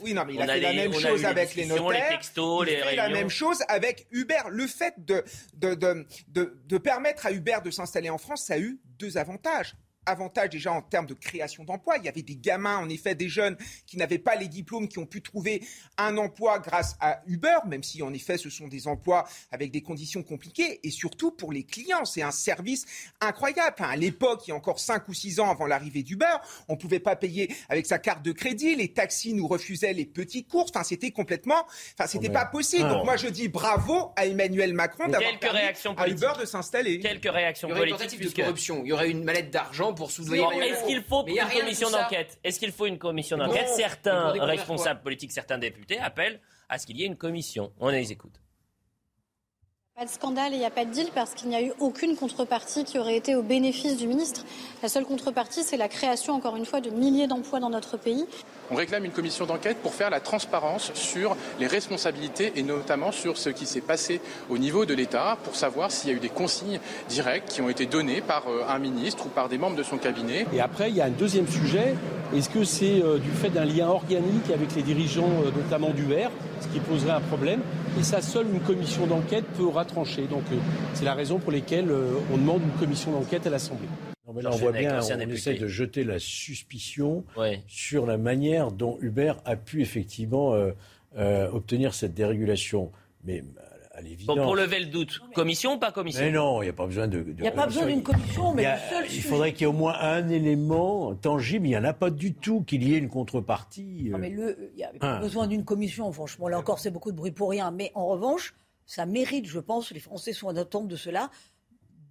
oui, non, mais il a, fait la même chose avec les notaires. Les textos, il fait la même chose avec Uber. Le fait de, de, de, de, de permettre à Uber de s'installer en France, ça a eu deux avantages avantage déjà en termes de création d'emplois. Il y avait des gamins, en effet, des jeunes qui n'avaient pas les diplômes, qui ont pu trouver un emploi grâce à Uber, même si en effet ce sont des emplois avec des conditions compliquées. Et surtout pour les clients, c'est un service incroyable. à l'époque, il y a encore 5 ou 6 ans avant l'arrivée d'Uber, on ne pouvait pas payer avec sa carte de crédit, les taxis nous refusaient les petites courses. Enfin, c'était complètement, enfin, c'était pas possible. Donc moi, je dis bravo à Emmanuel Macron d'avoir permis à Uber de s'installer. Quelques réactions il y aurait politiques. Une de corruption. Il y aurait une mallette d'argent pour Est-ce qu'il faut une commission d'enquête? Est-ce qu'il faut une commission d'enquête? Certains responsables politiques, certains députés appellent à ce qu'il y ait une commission. On les écoute. Pas de scandale et il n'y a pas de deal parce qu'il n'y a eu aucune contrepartie qui aurait été au bénéfice du ministre. La seule contrepartie, c'est la création, encore une fois, de milliers d'emplois dans notre pays. On réclame une commission d'enquête pour faire la transparence sur les responsabilités et notamment sur ce qui s'est passé au niveau de l'État pour savoir s'il y a eu des consignes directes qui ont été données par euh, un ministre ou par des membres de son cabinet. Et après, il y a un deuxième sujet. Est-ce que c'est euh, du fait d'un lien organique avec les dirigeants, euh, notamment du d'UR, ce qui poserait un problème Et ça, seule une commission d'enquête peut trancher. Donc c'est la raison pour laquelle on demande une commission d'enquête à l'Assemblée on voit bien, on essaie de jeter la suspicion sur la manière dont Uber a pu effectivement euh, euh, obtenir cette dérégulation. Mais l'évidence. pour lever le doute, commission ou pas commission Mais non, il n'y a pas besoin de. Il n'y a pas besoin d'une commission, mais il, faudrait qu'il y ait au moins un élément tangible. Il n'y en a pas du tout qu'il y ait une contrepartie. Non, mais il n'y a pas hein. besoin d'une commission. Franchement, là encore, c'est beaucoup de bruit pour rien. Mais en revanche, ça mérite, je pense, les Français sont en attente de cela,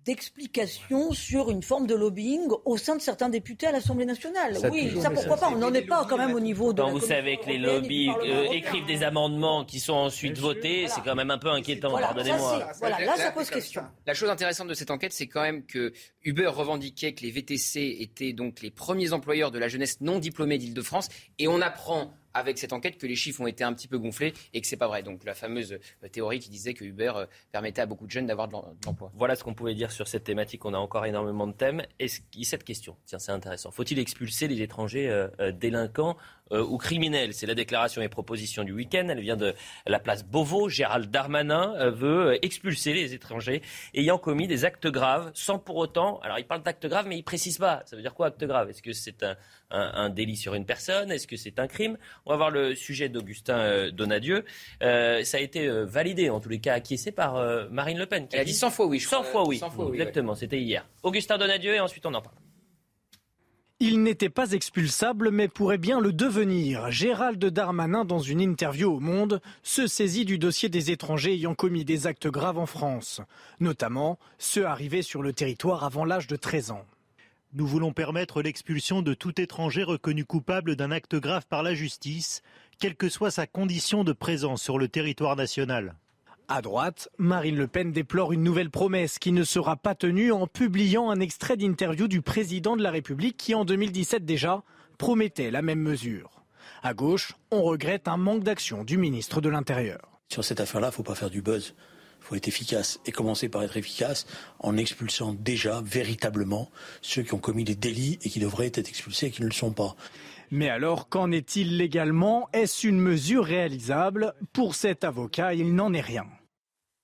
d'explications sur une forme de lobbying au sein de certains députés à l'Assemblée nationale. oui, ça pourquoi pas On n'en est pas quand même au niveau de. Quand vous savez que les lobbies euh, écrivent des amendements qui sont ensuite votés, c'est quand même un peu inquiétant. Pardonnez-moi. Voilà, là ça pose question. La chose intéressante de cette enquête, c'est quand même que Uber revendiquait que les VTC étaient donc les premiers employeurs de la jeunesse non diplômée d'Île-de-France, et on apprend avec cette enquête que les chiffres ont été un petit peu gonflés et que c'est pas vrai. Donc la fameuse euh, théorie qui disait que Uber euh, permettait à beaucoup de jeunes d'avoir de l'emploi. Voilà ce qu'on pouvait dire sur cette thématique. On a encore énormément de thèmes. Et cette question, tiens, c'est intéressant. Faut-il expulser les étrangers euh, délinquants? Euh, ou criminels. C'est la déclaration et proposition du week-end. Elle vient de la place Beauvau. Gérald Darmanin euh, veut euh, expulser les étrangers ayant commis des actes graves sans pour autant. Alors il parle d'actes graves, mais il précise pas. Ça veut dire quoi acte grave Est-ce que c'est un, délit sur une personne? Est-ce que c'est un crime? On va voir le sujet d'Augustin Donadieu. ça a été validé, en tous les cas acquiescé par Marine Le Pen. Qui Elle a dit 100 fois oui. 100 fois oui. Exactement, c'était hier. Augustin Donadieu et ensuite on en parle. Il n'était pas expulsable, mais pourrait bien le devenir. Gérald Darmanin, dans une interview au Monde, se saisit du dossier des étrangers ayant commis des actes graves en France, notamment ceux arrivés sur le territoire avant l'âge de 13 ans. Nous voulons permettre l'expulsion de tout étranger reconnu coupable d'un acte grave par la justice, quelle que soit sa condition de présence sur le territoire national. À droite, Marine Le Pen déplore une nouvelle promesse qui ne sera pas tenue en publiant un extrait d'interview du président de la République qui, en 2017 déjà, promettait la même mesure. À gauche, on regrette un manque d'action du ministre de l'Intérieur. Sur cette affaire-là, il ne faut pas faire du buzz. Il faut être efficace et commencer par être efficace en expulsant déjà véritablement ceux qui ont commis des délits et qui devraient être expulsés et qui ne le sont pas. Mais alors, qu'en est-il légalement? Est-ce une mesure réalisable? Pour cet avocat, il n'en est rien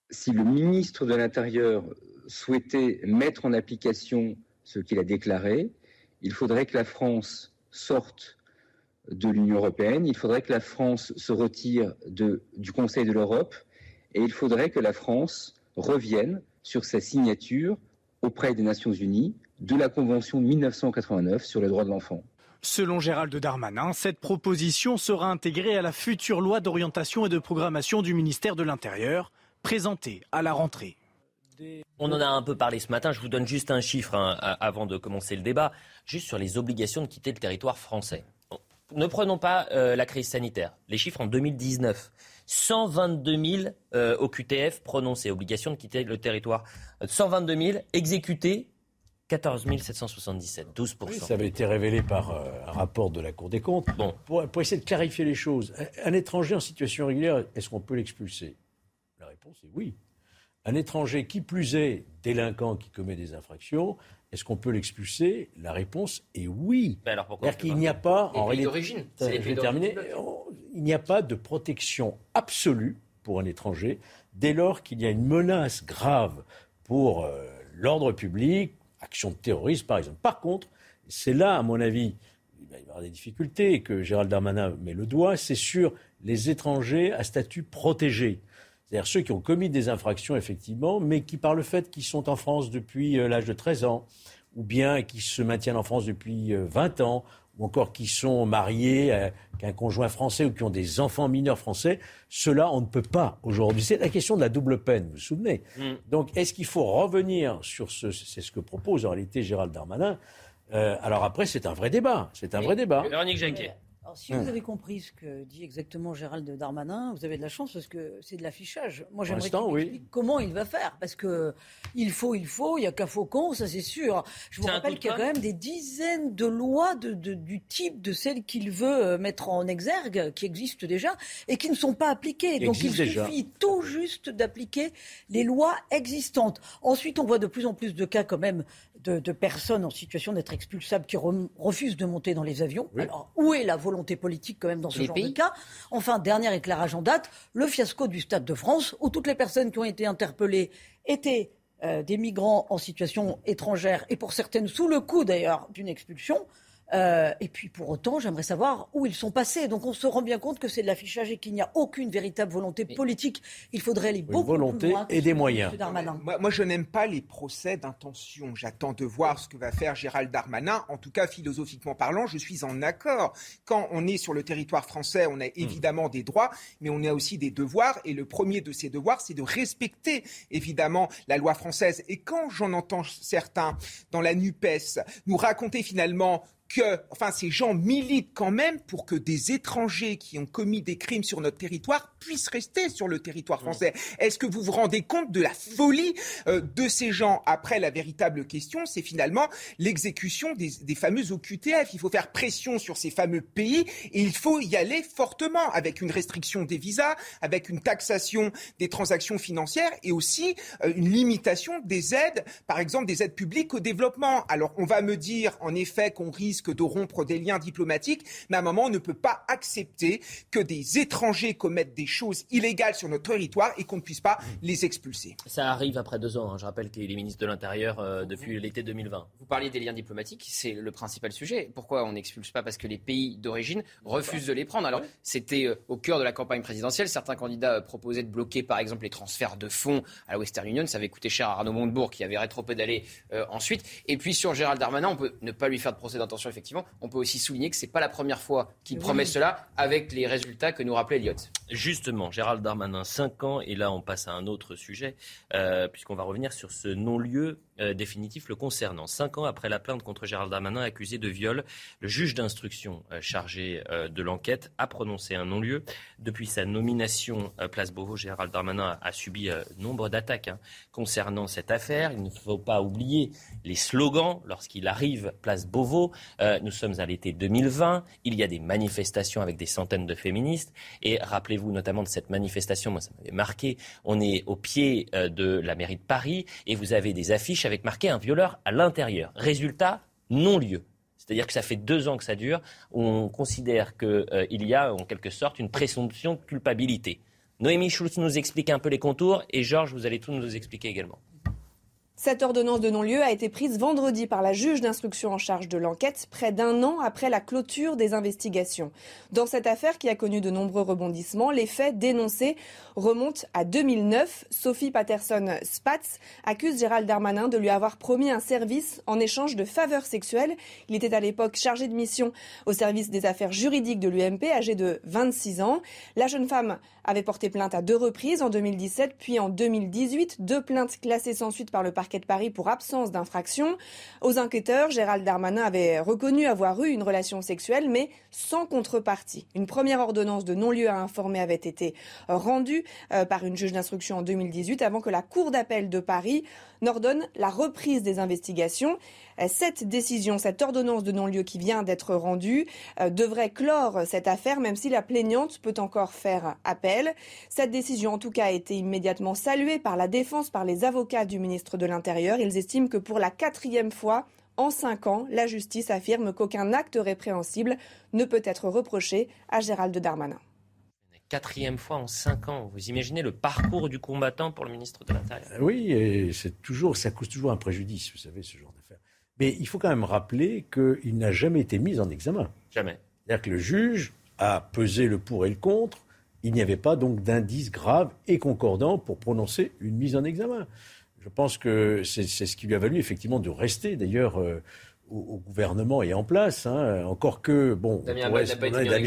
si le ministre de l'Intérieur souhaitait mettre en application ce qu'il a déclaré, il faudrait que la France sorte de l'Union européenne, il faudrait que la France se retire du Conseil de l'Europe et il faudrait que la France revienne sur sa signature auprès des Nations Unies de la Convention de 1989 sur les droits de l'enfant. Selon Gérald Darmanin, cette proposition sera intégrée à la future loi d'orientation et de programmation du ministère de l'Intérieur, présentée à la rentrée. On en a un peu parlé ce matin. Je vous donne juste un chiffre hein, avant de commencer le débat, juste sur les obligations de quitter le territoire français. Ne prenons pas euh, la crise sanitaire. Les chiffres en 2019. 122 000 euh, OQTF prononcés, obligation de quitter le territoire. 122 000 exécutés, 14 777, 12 Ça avait été révélé par euh, un rapport de la Cour des comptes. Bon. Pour, pour, essayer de clarifier les choses, un étranger en situation régulière, est-ce qu'on peut l'expulser? Réponse est oui. Un étranger qui plus est délinquant qui commet des infractions, est-ce qu'on peut l'expulser? La réponse est oui. C'est-à-dire qu'il n'y a pas, en réalité, il n'y a pas de protection absolue pour un étranger dès lors qu'il y a une menace grave pour euh, l'ordre public, action de terrorisme par exemple. Par contre, c'est là, à mon avis, il va y avoir des difficultés et que Gérald Darmanin met le doigt, c'est sur les étrangers à statut protégé. C'est-à-dire ceux qui ont commis des infractions, effectivement, mais qui, par le fait qu'ils sont en France depuis euh, l'âge de 13 ans, ou bien qui se maintiennent en France depuis 20 euh, ans, ou encore qui sont mariés avec un conjoint français ou qui ont des enfants mineurs français, cela, on ne peut pas aujourd'hui. C'est la question de la double peine, vous vous souvenez? Mm. Donc, est-ce qu'il faut revenir sur ce... C'est ce que propose en réalité Gérald Darmanin? Euh, alors après, c'est un vrai débat. C'est un vrai débat. Véronique Jacquet. Alors, si vous avez compris ce que dit exactement Gérald Darmanin, vous avez de la chance parce que c'est de l'affichage. Moi, j'aimerais qu'il oui. comment il va faire. Parce que il faut, il faut, il n'y a qu'un faucon, ça c'est sûr. Je vous rappelle qu'il y a quand même des dizaines de lois de, du type de celles qu'il veut euh, mettre en exergue, qui existent déjà, et qui ne sont pas appliquées. Donc il suffit tout juste d'appliquer les lois existantes. Ensuite, on voit de plus en plus de cas quand même de, personnes en situation d'être expulsables qui refusent de monter dans les avions. Alors, où est la volonté politique quand même dans ce genre de cas? Enfin, dernier éclairage en date, le fiasco du Stade de France, où toutes les personnes qui ont été interpellées étaient euh, des migrants en situation étrangère et pour certaines sous le coup d'ailleurs d'une expulsion. Euh, et puis pour autant, j'aimerais savoir où ils sont passés. Donc on se rend bien compte que c'est de l'affichage et qu'il n'y a aucune véritable volonté politique. Il faudrait aller beaucoup volonté plus loin et des moyens. Moi, moi, je n'aime pas les procès d'intention. J'attends de voir ce que va faire Gérald Darmanin. En tout cas, philosophiquement parlant, je suis en accord. Quand on est sur le territoire français, on a hmm. évidemment des droits, mais on a aussi des devoirs. Et le premier de ces devoirs, c'est de respecter évidemment la loi française. Et quand j'en entends certains dans la NUPES nous raconter finalement que, enfin, ces gens militent quand même pour que des étrangers qui ont commis des crimes sur notre territoire puissent rester sur le territoire français. Est-ce que vous vous rendez compte de la folie euh, de ces gens? Après, la véritable question, c'est finalement l'exécution des, des fameux OQTF. Il faut faire pression sur ces fameux pays et il faut y aller fortement avec une restriction des visas, avec une taxation des transactions financières et aussi euh, une limitation des aides, par exemple des aides publiques au développement. Alors, on va me dire en effet qu'on risque que de rompre des liens diplomatiques, mais à un moment, on ne peut pas accepter que des étrangers commettent des choses illégales sur notre territoire et qu'on ne puisse pas les expulser. Ça arrive après deux ans. Hein. Je rappelle qu'il est ministre de l'Intérieur euh, depuis l'été 2020. Vous parliez des liens diplomatiques, c'est le principal sujet. Pourquoi on n'expulse pas? Parce que les pays d'origine refusent de les prendre. Alors, c'était euh, au cœur de la campagne présidentielle. Certains candidats euh, proposaient de bloquer, par exemple, les transferts de fonds à la Western Union. Ça avait coûté cher à Arnaud Montebourg, qui avait rétropédalé ensuite. Et puis, sur Gérald Darmanin, on peut ne pas lui faire de procès d'intention effectivement, on peut aussi souligner que ce n'est pas la première fois qu'il promet cela avec les résultats que nous rappelait Elliot. Justement, Gérald Darmanin, 5 ans, et là on passe à un autre sujet, euh, puisqu'on va revenir sur ce non-lieu euh, définitif le concernant. Cinq ans après la plainte contre Gérald Darmanin accusé de viol, le juge d'instruction euh, chargé euh, de l'enquête a prononcé un non-lieu. Depuis sa nomination place Beauvau, Gérald Darmanin a, subi nombre d'attaques hein, concernant cette affaire. Il ne faut pas oublier les slogans lorsqu'il arrive place Beauvau. nous sommes à l'été 2020. Il y a des manifestations avec des centaines de féministes. Et rappelez-vous notamment de cette manifestation, moi ça m'avait marqué. On est au pied de la mairie de Paris et vous avez des affiches avec marqué un violeur à l'intérieur. Résultat, non-lieu. C'est-à-dire que ça fait deux ans que ça dure. On considère qu'il euh, y a en quelque sorte une présomption de culpabilité. Noémie Schultz nous explique un peu les contours et Georges, vous allez tout nous expliquer également. Cette ordonnance de non-lieu a été prise vendredi par la juge d'instruction en charge de l'enquête, près d'un an après la clôture des investigations. Dans cette affaire qui a connu de nombreux rebondissements, les faits dénoncés remontent à 2009. Sophie Patterson Spatz accuse Gérald Darmanin de lui avoir promis un service en échange de faveurs sexuelles. Il était à l'époque chargé de mission au service des affaires juridiques de l'UMP, âgé de 26 ans. La jeune femme avait porté plainte à deux reprises, en 2017 puis en 2018, deux plaintes classées sans suite par le parquet de Paris pour absence d'infraction. Aux enquêteurs, Gérald Darmanin avait reconnu avoir eu une relation sexuelle, mais sans contrepartie. Une première ordonnance de non-lieu à informer avait été rendue euh, par une juge d'instruction en 2018 avant que la Cour d'appel de Paris n'ordonne la reprise des investigations. Euh, cette décision, cette ordonnance de non-lieu qui vient d'être rendue, euh, devrait clore cette affaire, même si la plaignante peut encore faire appel. Cette décision, en tout cas, a été immédiatement saluée par la défense, par les avocats du ministre de l'Intérieur. Ils estiment que pour la quatrième fois, en cinq ans, la justice affirme qu'aucun acte répréhensible ne peut être reproché à Gérald Darmanin quatrième fois en cinq ans. Vous imaginez le parcours du combattant pour le ministre de l'Intérieur? Oui, et c'est toujours, ça cause toujours un préjudice, vous savez, ce genre d'affaire. Mais il faut quand même rappeler qu'il n'a jamais été mis en examen. Jamais. C'est-à-dire que le juge a pesé le pour et le contre. Il n'y avait pas donc d'indice grave et concordant pour prononcer une mise en examen. Je pense que c'est ce qui lui a valu effectivement de rester d'ailleurs euh, au, gouvernement est en place. Hein. Encore que, bon, Damien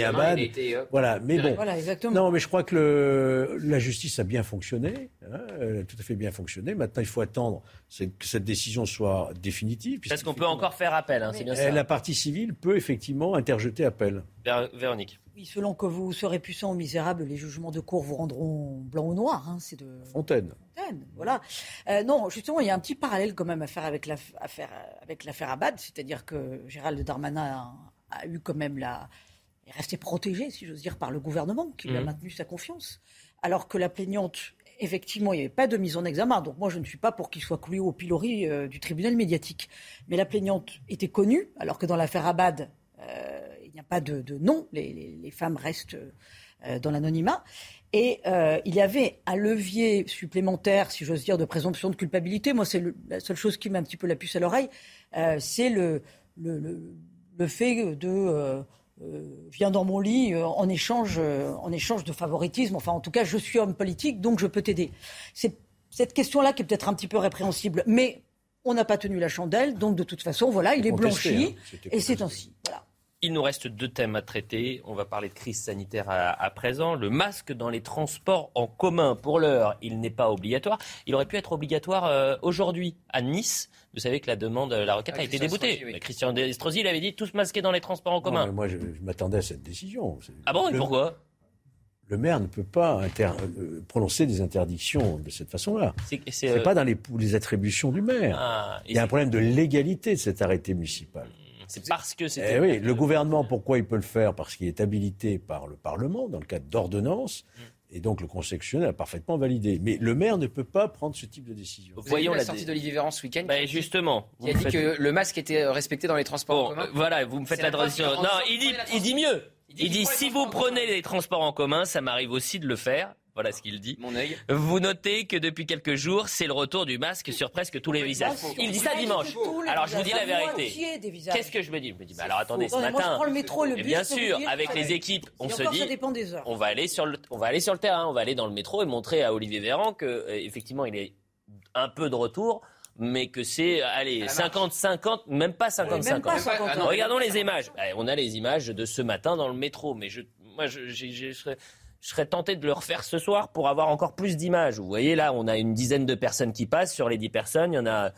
Abad, euh, voilà, mais bon, voilà, exactement. non, mais je crois que le, la justice a bien fonctionné, hein, tout à fait bien fonctionné. Maintenant, il faut attendre que cette décision soit définitive. Parce qu'on peut encore faire appel, hein, c'est bien ça. La partie civile peut effectivement interjeter appel. Véronique. Oui, selon que vous serez puissant ou misérable, les jugements de cour vous rendront blanc ou noir. Hein, c'est de Fontaine. Fontaine, voilà. Euh, non, justement, il y a un petit parallèle quand même à faire avec l'affaire avec l'affaire Abad, c'est-à-dire que Gérald Darmanin a, eu quand même la est resté protégé, si j'ose dire, par le gouvernement qui lui a mmh. maintenu sa confiance, alors que la plaignante effectivement, il n'y avait pas de mise en examen. Donc moi, je ne suis pas pour qu'il soit cloué au pilori euh, du tribunal médiatique. Mais la plaignante était connue, alors que dans l'affaire Abad, euh, il n'y a pas de, nom, les, femmes restent euh, dans l'anonymat. Et euh, il y avait un levier supplémentaire, si j'ose dire, de présomption de culpabilité. Moi, c'est la seule chose qui met un petit peu la puce à l'oreille, euh, c'est le, le, fait de viens dans mon lit en échange, en échange de favoritisme. Enfin, en tout cas, je suis homme politique, donc je peux t'aider. C'est cette question-là qui est peut-être un petit peu répréhensible, mais on n'a pas tenu la chandelle, donc de toute façon, voilà, il est blanchi, hein. et c'est ainsi. Voilà. Il nous reste deux thèmes à traiter. On va parler de crise sanitaire à, présent. Le masque dans les transports en commun, pour l'heure, il n'est pas obligatoire. Il aurait pu être obligatoire euh, aujourd'hui à Nice. Vous savez que la demande, la requête ah, a été déboutée. Christian Destrosi avait dit tous masqués dans les transports en commun. moi, je, m'attendais à cette décision. Ah bon, et pourquoi? Le maire ne peut pas euh, prononcer des interdictions de cette façon-là. Ce n'est pas dans les, les, attributions du maire. Ah, il y a un problème de légalité de cet arrêté municipal. C'est parce que c'est. Eh oui, le gouvernement, pourquoi il peut le faire Parce qu'il est habilité par le Parlement dans le cadre d'ordonnance. Mm. Et donc le Conseil constitutionnel a parfaitement validé. Mais le maire ne peut pas prendre ce type de décision. Vous Voyons la sortie d'Olivier Véran ce week-end. Bah, justement. Il a dit que le masque était euh, respecté dans les transports en commun. Euh, voilà, vous me faites la transition. Non, il dit, il dit mieux. Il dit, si vous prenez les transports en commun, ça m'arrive aussi de le faire. Voilà ce qu'il dit. Mon œil. Vous notez que depuis quelques jours, c'est le retour du masque sur presque tous les visages. Il dit ça dimanche. Alors je vous dis la vérité. Qu'est-ce que je me dis? Je me dis, bah, alors attendez, ce matin. le métro, le bus, bien sûr, avec les équipes, on se dit, on va aller sur le, on va aller sur le terrain, on va aller dans le métro et montrer à Olivier Véran que euh, effectivement, il est un peu de retour mais que c'est, allez, 50-50, même pas 50-50. Ah Regardons les images. on a les images de ce matin dans le métro, mais je, moi, je, je serais je serais tenté de le refaire ce soir pour avoir encore plus d'images. Vous voyez là, on a une dizaine de personnes qui passent. Sur les dix personnes, il y en a, euh,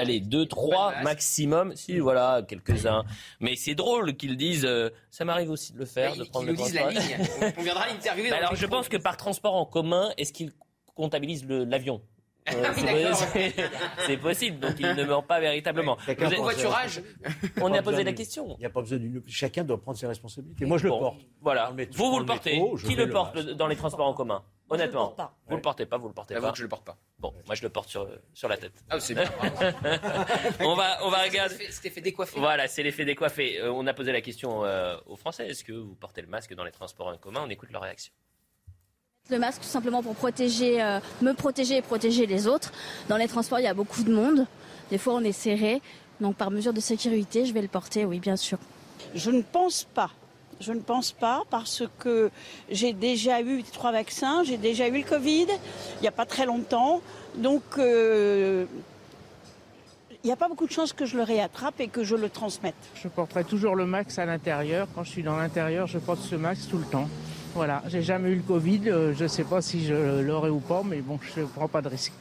allez, deux, trois maximum. Si, voilà, quelques-uns. Mais c'est drôle qu'ils disent, euh, ça m'arrive aussi de le faire, de prendre le disent la ligne. On viendra l'interviewer. Bah alors, je pense que par transport en commun, est-ce qu'ils comptabilisent l'avion? Euh, c'est possible, donc il ne ment pas véritablement. covoiturage On a posé la question. Il n'y a pas besoin d'une. Chacun doit prendre ses responsabilités. Moi, je le porte. Voilà. vous, vous le portez. Qui le porte dans les transports en commun? Honnêtement. Vous le portez pas, vous le portez pas. je le porte pas. Bon, moi je le porte sur, sur la tête. Ah, c'est bien. on va, on va regarder. C'est l'effet décoiffé. Voilà, c'est l'effet décoiffé. Euh, on a posé la question euh, aux Français est-ce que vous portez le masque dans les transports en commun? On écoute leur réaction Le masque tout simplement pour protéger, euh, me protéger et protéger les autres. Dans les transports, il y a beaucoup de monde. Des fois, on est serré. Donc, par mesure de sécurité, je vais le porter, oui, bien sûr. Je ne pense pas. Je ne pense pas parce que j'ai déjà eu trois vaccins, j'ai déjà eu le Covid il n'y a pas très longtemps. Donc, euh, il n'y a pas beaucoup de chances que je le réattrape et que je le transmette. Je porterai toujours le max à l'intérieur. Quand je suis dans l'intérieur, je porte ce max tout le temps. Voilà, j'ai jamais eu le Covid, euh, je ne sais pas si je l'aurai ou pas, mais bon, je ne prends pas de risque.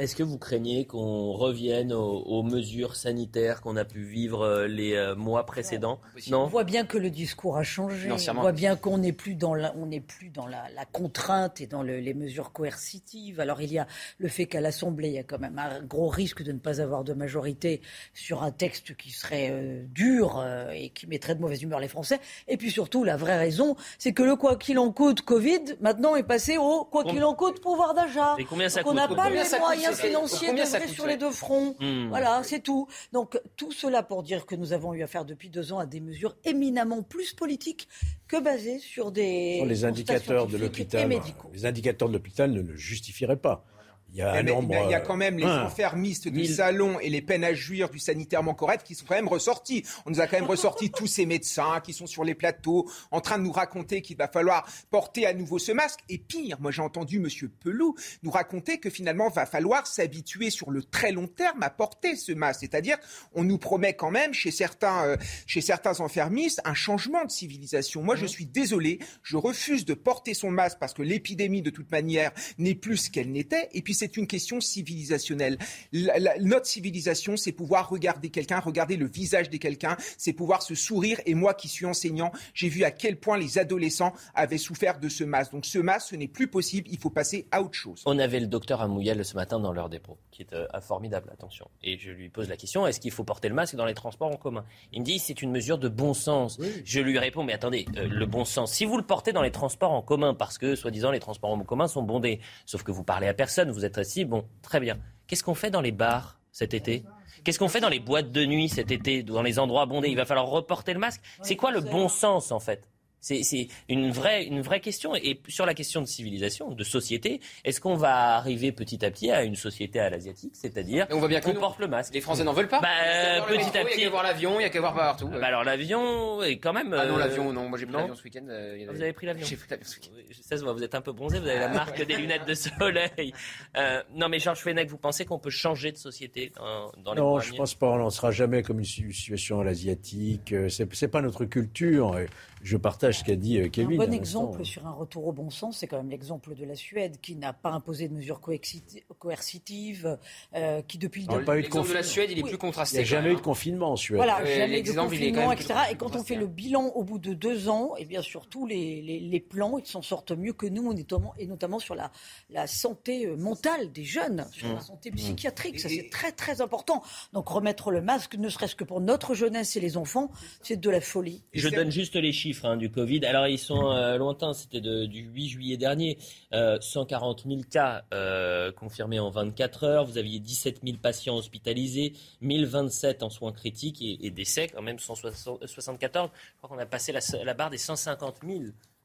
Est-ce que vous craignez qu'on revienne aux, mesures sanitaires qu'on a pu vivre euh, les euh, mois précédents? Non. On voit bien que le discours a changé. On voit bien qu'on n'est plus dans la, on n'est plus dans la, contrainte et dans les mesures coercitives. Alors il y a le fait qu'à l'Assemblée, il y a quand même un gros risque de ne pas avoir de majorité sur un texte qui serait euh, dur et qui mettrait de mauvaise humeur les Français. Et puis surtout, la vraie raison, c'est que le quoi qu'il en coûte Covid maintenant est passé au quoi qu'il en coûte pouvoir d'achat. Et combien ça coûte On n'a pas les moyens financier devrait sur les deux fronts. Hmm. Voilà, c'est tout. Donc tout cela pour dire que nous avons eu affaire depuis deux ans à des mesures éminemment plus politiques que basées sur des les indicateurs de l'hôpital. Les indicateurs de l'hôpital ne le justifieraient pas. Il y, a il y a quand même les enfermistes du salon et les peines à jouir du sanitairement correct qui sont quand même ressortis. On nous a quand même ressorti tous ces médecins qui sont sur les plateaux en train de nous raconter qu'il va falloir porter à nouveau ce masque. Et pire, moi j'ai entendu Monsieur Pelou nous raconter que finalement va falloir s'habituer sur le très long terme à porter ce masque. C'est-à-dire, on nous promet quand même chez certains, euh, chez certains enfermistes un changement de civilisation. Moi, je suis désolé, je refuse de porter son masque parce que l'épidémie de toute manière n'est plus ce qu'elle n'était. Et puis c'est une question civilisationnelle. notre civilisation, c'est pouvoir regarder quelqu'un, regarder le visage de quelqu'un, c'est pouvoir se sourire. Et moi qui suis enseignant, j'ai vu à quel point les adolescents avaient souffert de ce masque. Donc ce masque, ce n'est plus possible, il faut passer à autre chose. On avait le docteur Amouyel ce matin dans l'heure des pros, qui est euh, formidable, attention. Et je lui pose la question, est-ce qu'il faut porter le masque dans les transports en commun? Il me dit, c'est une mesure de bon sens. Je lui réponds, mais attendez, euh, le bon sens, si vous le portez dans les transports en commun, parce que, soi-disant, les transports en commun sont bondés, sauf que vous parlez à personne, vous êtes assis, bon, très bien. Qu'est-ce qu'on fait dans les bars cet été? Qu'est-ce qu'on fait dans les boîtes de nuit cet été, dans les endroits bondés Il va falloir reporter le masque? C'est quoi le bon sens en fait? C'est une vraie, une vraie question. Et sur la question de civilisation, de société, est-ce qu'on va arriver petit à petit à une société à l'asiatique, c'est-à-dire on voit bien qu'on porte le masque Les Français n'en veulent pas. Bah, petit à petit. Il y a qu'à voir l'avion, il y a qu'à voir partout. Bah, alors l'avion est quand même. Ah non, l'avion, non. Moi j'ai pris l'avion ce week-end. Euh, vous avez pris l'avion J'ai pris l'avion ce week-end. Ça se voit, vous êtes un peu bronzé, vous avez la marque des lunettes de soleil. Euh, non, mais Georges Fenech, vous pensez qu'on peut changer de société dans, dans les Non, je pense pas. On n'en sera jamais comme une situation à l'asiatique. Euh, c'est pas notre culture. Je partage ce qu'a dit euh, Kevin. Un bon exemple sur un retour au bon sens, c'est quand même l'exemple de la Suède qui n'a pas imposé de mesures coercitives, euh, qui depuis le début. L'exemple de la Suède, il est plus contrasté. Il n'y a jamais eu de confinement en Suède. Voilà, jamais de confinement, etc. Et quand on fait le bilan au bout de deux ans, et bien surtout les, les, plans, ils s'en sortent mieux que nous, notamment, et notamment sur la, la santé euh, mentale des jeunes, sur la mmh. santé psychiatrique. Ça, c'est très, très important. Donc remettre le masque, ne serait-ce que pour notre jeunesse et les enfants, c'est de la folie. Je donne juste les chiffres Hein, du Alors ils sont euh, lointains, c'était du 8 juillet dernier. 140 000 cas euh, confirmés en 24 heures. Vous aviez 17 000 patients hospitalisés, 1027 en soins critiques et, décès quand même 174. Je crois qu'on a passé la barre des 150 000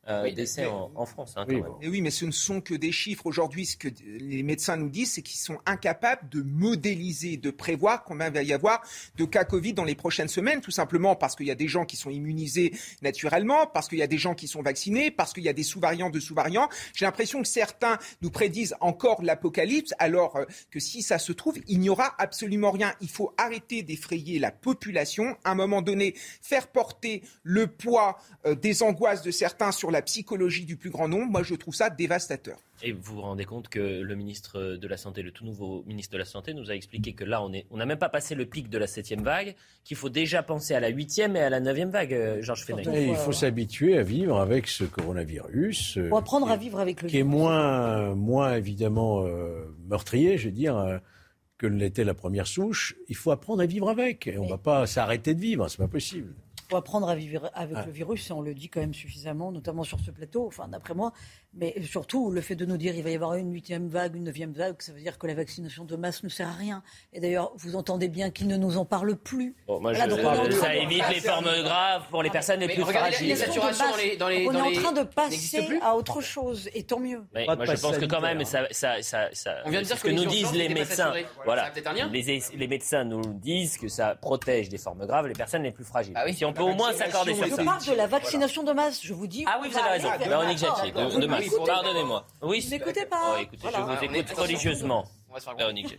euh, décès en, France. Hein, oui, Et oui, mais ce ne sont que des chiffres. Aujourd'hui, ce que les médecins nous disent, c'est qu'ils sont incapables de modéliser, de prévoir combien il va y avoir de cas Covid dans les prochaines semaines, tout simplement parce qu'il y a des gens qui sont immunisés naturellement, parce qu'il y a des gens qui sont vaccinés, parce qu'il y a des sous-variants de sous-variants. J'ai l'impression que certains nous prédisent encore l'apocalypse, alors euh, que si ça se trouve, il n'y aura absolument rien. Il faut arrêter d'effrayer la population. À un moment donné, faire porter le poids euh, des angoisses de certains sur la psychologie du plus grand nombre, moi je trouve ça dévastateur. Et vous vous rendez compte que le ministre de la Santé, le tout nouveau ministre de la Santé, nous a expliqué que là, on n'a on même pas passé le pic de la septième vague, qu'il faut déjà penser à la huitième et à la neuvième vague, euh, Georges Fenech. il faut s'habituer à vivre avec ce coronavirus. Euh, apprendre à vivre avec le Qui est moins, moins évidemment euh, meurtrier, je veux dire, que l'était la première souche. Il faut apprendre à vivre avec. on ne va pas s'arrêter de vivre, c'est pas possible faut apprendre à vivre avec le virus, et on le dit quand même suffisamment, notamment sur ce plateau, enfin d'après moi. Mais surtout, le fait de nous dire qu'il va y avoir une huitième vague, une neuvième vague, ça veut dire que la vaccination de masse ne sert à rien. Et d'ailleurs, vous entendez bien qu'ils ne nous en parlent plus. ça évite les formes graves pour les personnes les plus fragiles. Les saturations dans les, dans les, on est en train de passer à autre chose, et tant mieux. moi, je pense que quand même, ça, ça, ça, ça on vient de dire ce que, que nous disent les médecins. Voilà, les, les médecins nous disent que ça protège des formes graves les personnes les plus fragiles. Ah oui, si on peut au moins s'accorder sur Je ça. parle de la vaccination de masse, je vous dis. Ah oui, vous avez raison. Véronique Jacquier, de masse. Pardonnez-moi. Oui, Vous n'écoutez pas. Oh, écoutez, Voilà. je vous On est- écoute religieusement. On va se faire Véronique.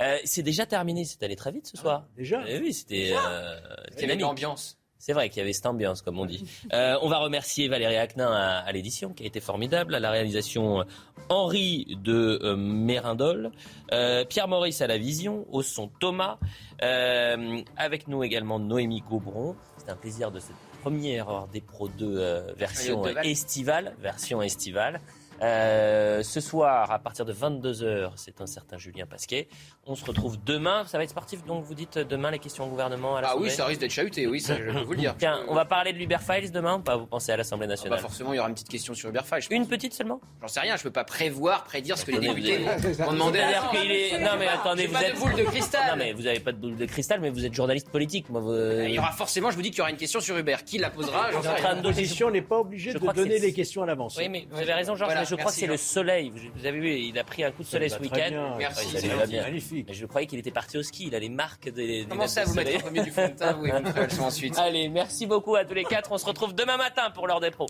Euh, c'est déjà terminé, c'est allé très vite ce soir. Déjà Eh Oui, c'était euh, dynamique. l'ambiance. C'est vrai qu'il y avait cette ambiance, comme on dit. Euh, on va remercier Valérie Acnin à, à l'édition, qui a été formidable, à la réalisation euh, Henri de euh, Mérindol, euh, Pierre Maurice à la vision, au son Thomas, euh, avec nous également Noémie Gaubron. C'est un plaisir de première des Pro 2 euh, version estivale, version estivale. Euh, ce soir, à partir de 22h, c'est un certain Julien Pasquet. On se retrouve demain. Ça va être sportif, donc vous dites demain les questions au gouvernement à Ah oui, ça risque d'être chahuté, oui, ça, je peux vous le dire. Tiens, on va parler de l'Uber Files demain ou pas Vous pensez à l'Assemblée Bah nationale forcément, il y aura une petite question sur Uberfile. je pense. Une petite seulement J'en sais rien, je peux pas prévoir, prédire ce que les députés vont demander est. Non mais attendez, vous pas êtes. de boule de cristal. Non mais vous avez pas de boule de cristal, mais vous êtes journaliste politique. Moi, vous... Il y aura forcément, je vous dis qu'il y aura une question sur Uber. Qui la posera J'en sais en train rien. L'opposition n'est pas obligée Je de donner les questions à l'avance. Oui, mais vous avez raison, Georges. Je crois merci, que c'est le Georges. soleil. Vous avez vu, il a pris un coup de soleil ce week-end. bien. Merci, c'est. Magnifique. Mais je croyais qu'il était parti au ski. Il a les marques des. Comment ça, vous au milieu du fond de teint, vous et vous ensuite Allez, merci beaucoup à tous les quatre. On se retrouve demain matin pour l'heure des pros.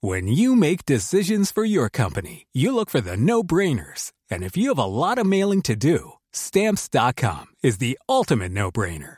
When you make decisions for your company, you look for the no-brainers. And if you have a lot of mailing to do, stamps.com is the ultimate no-brainer.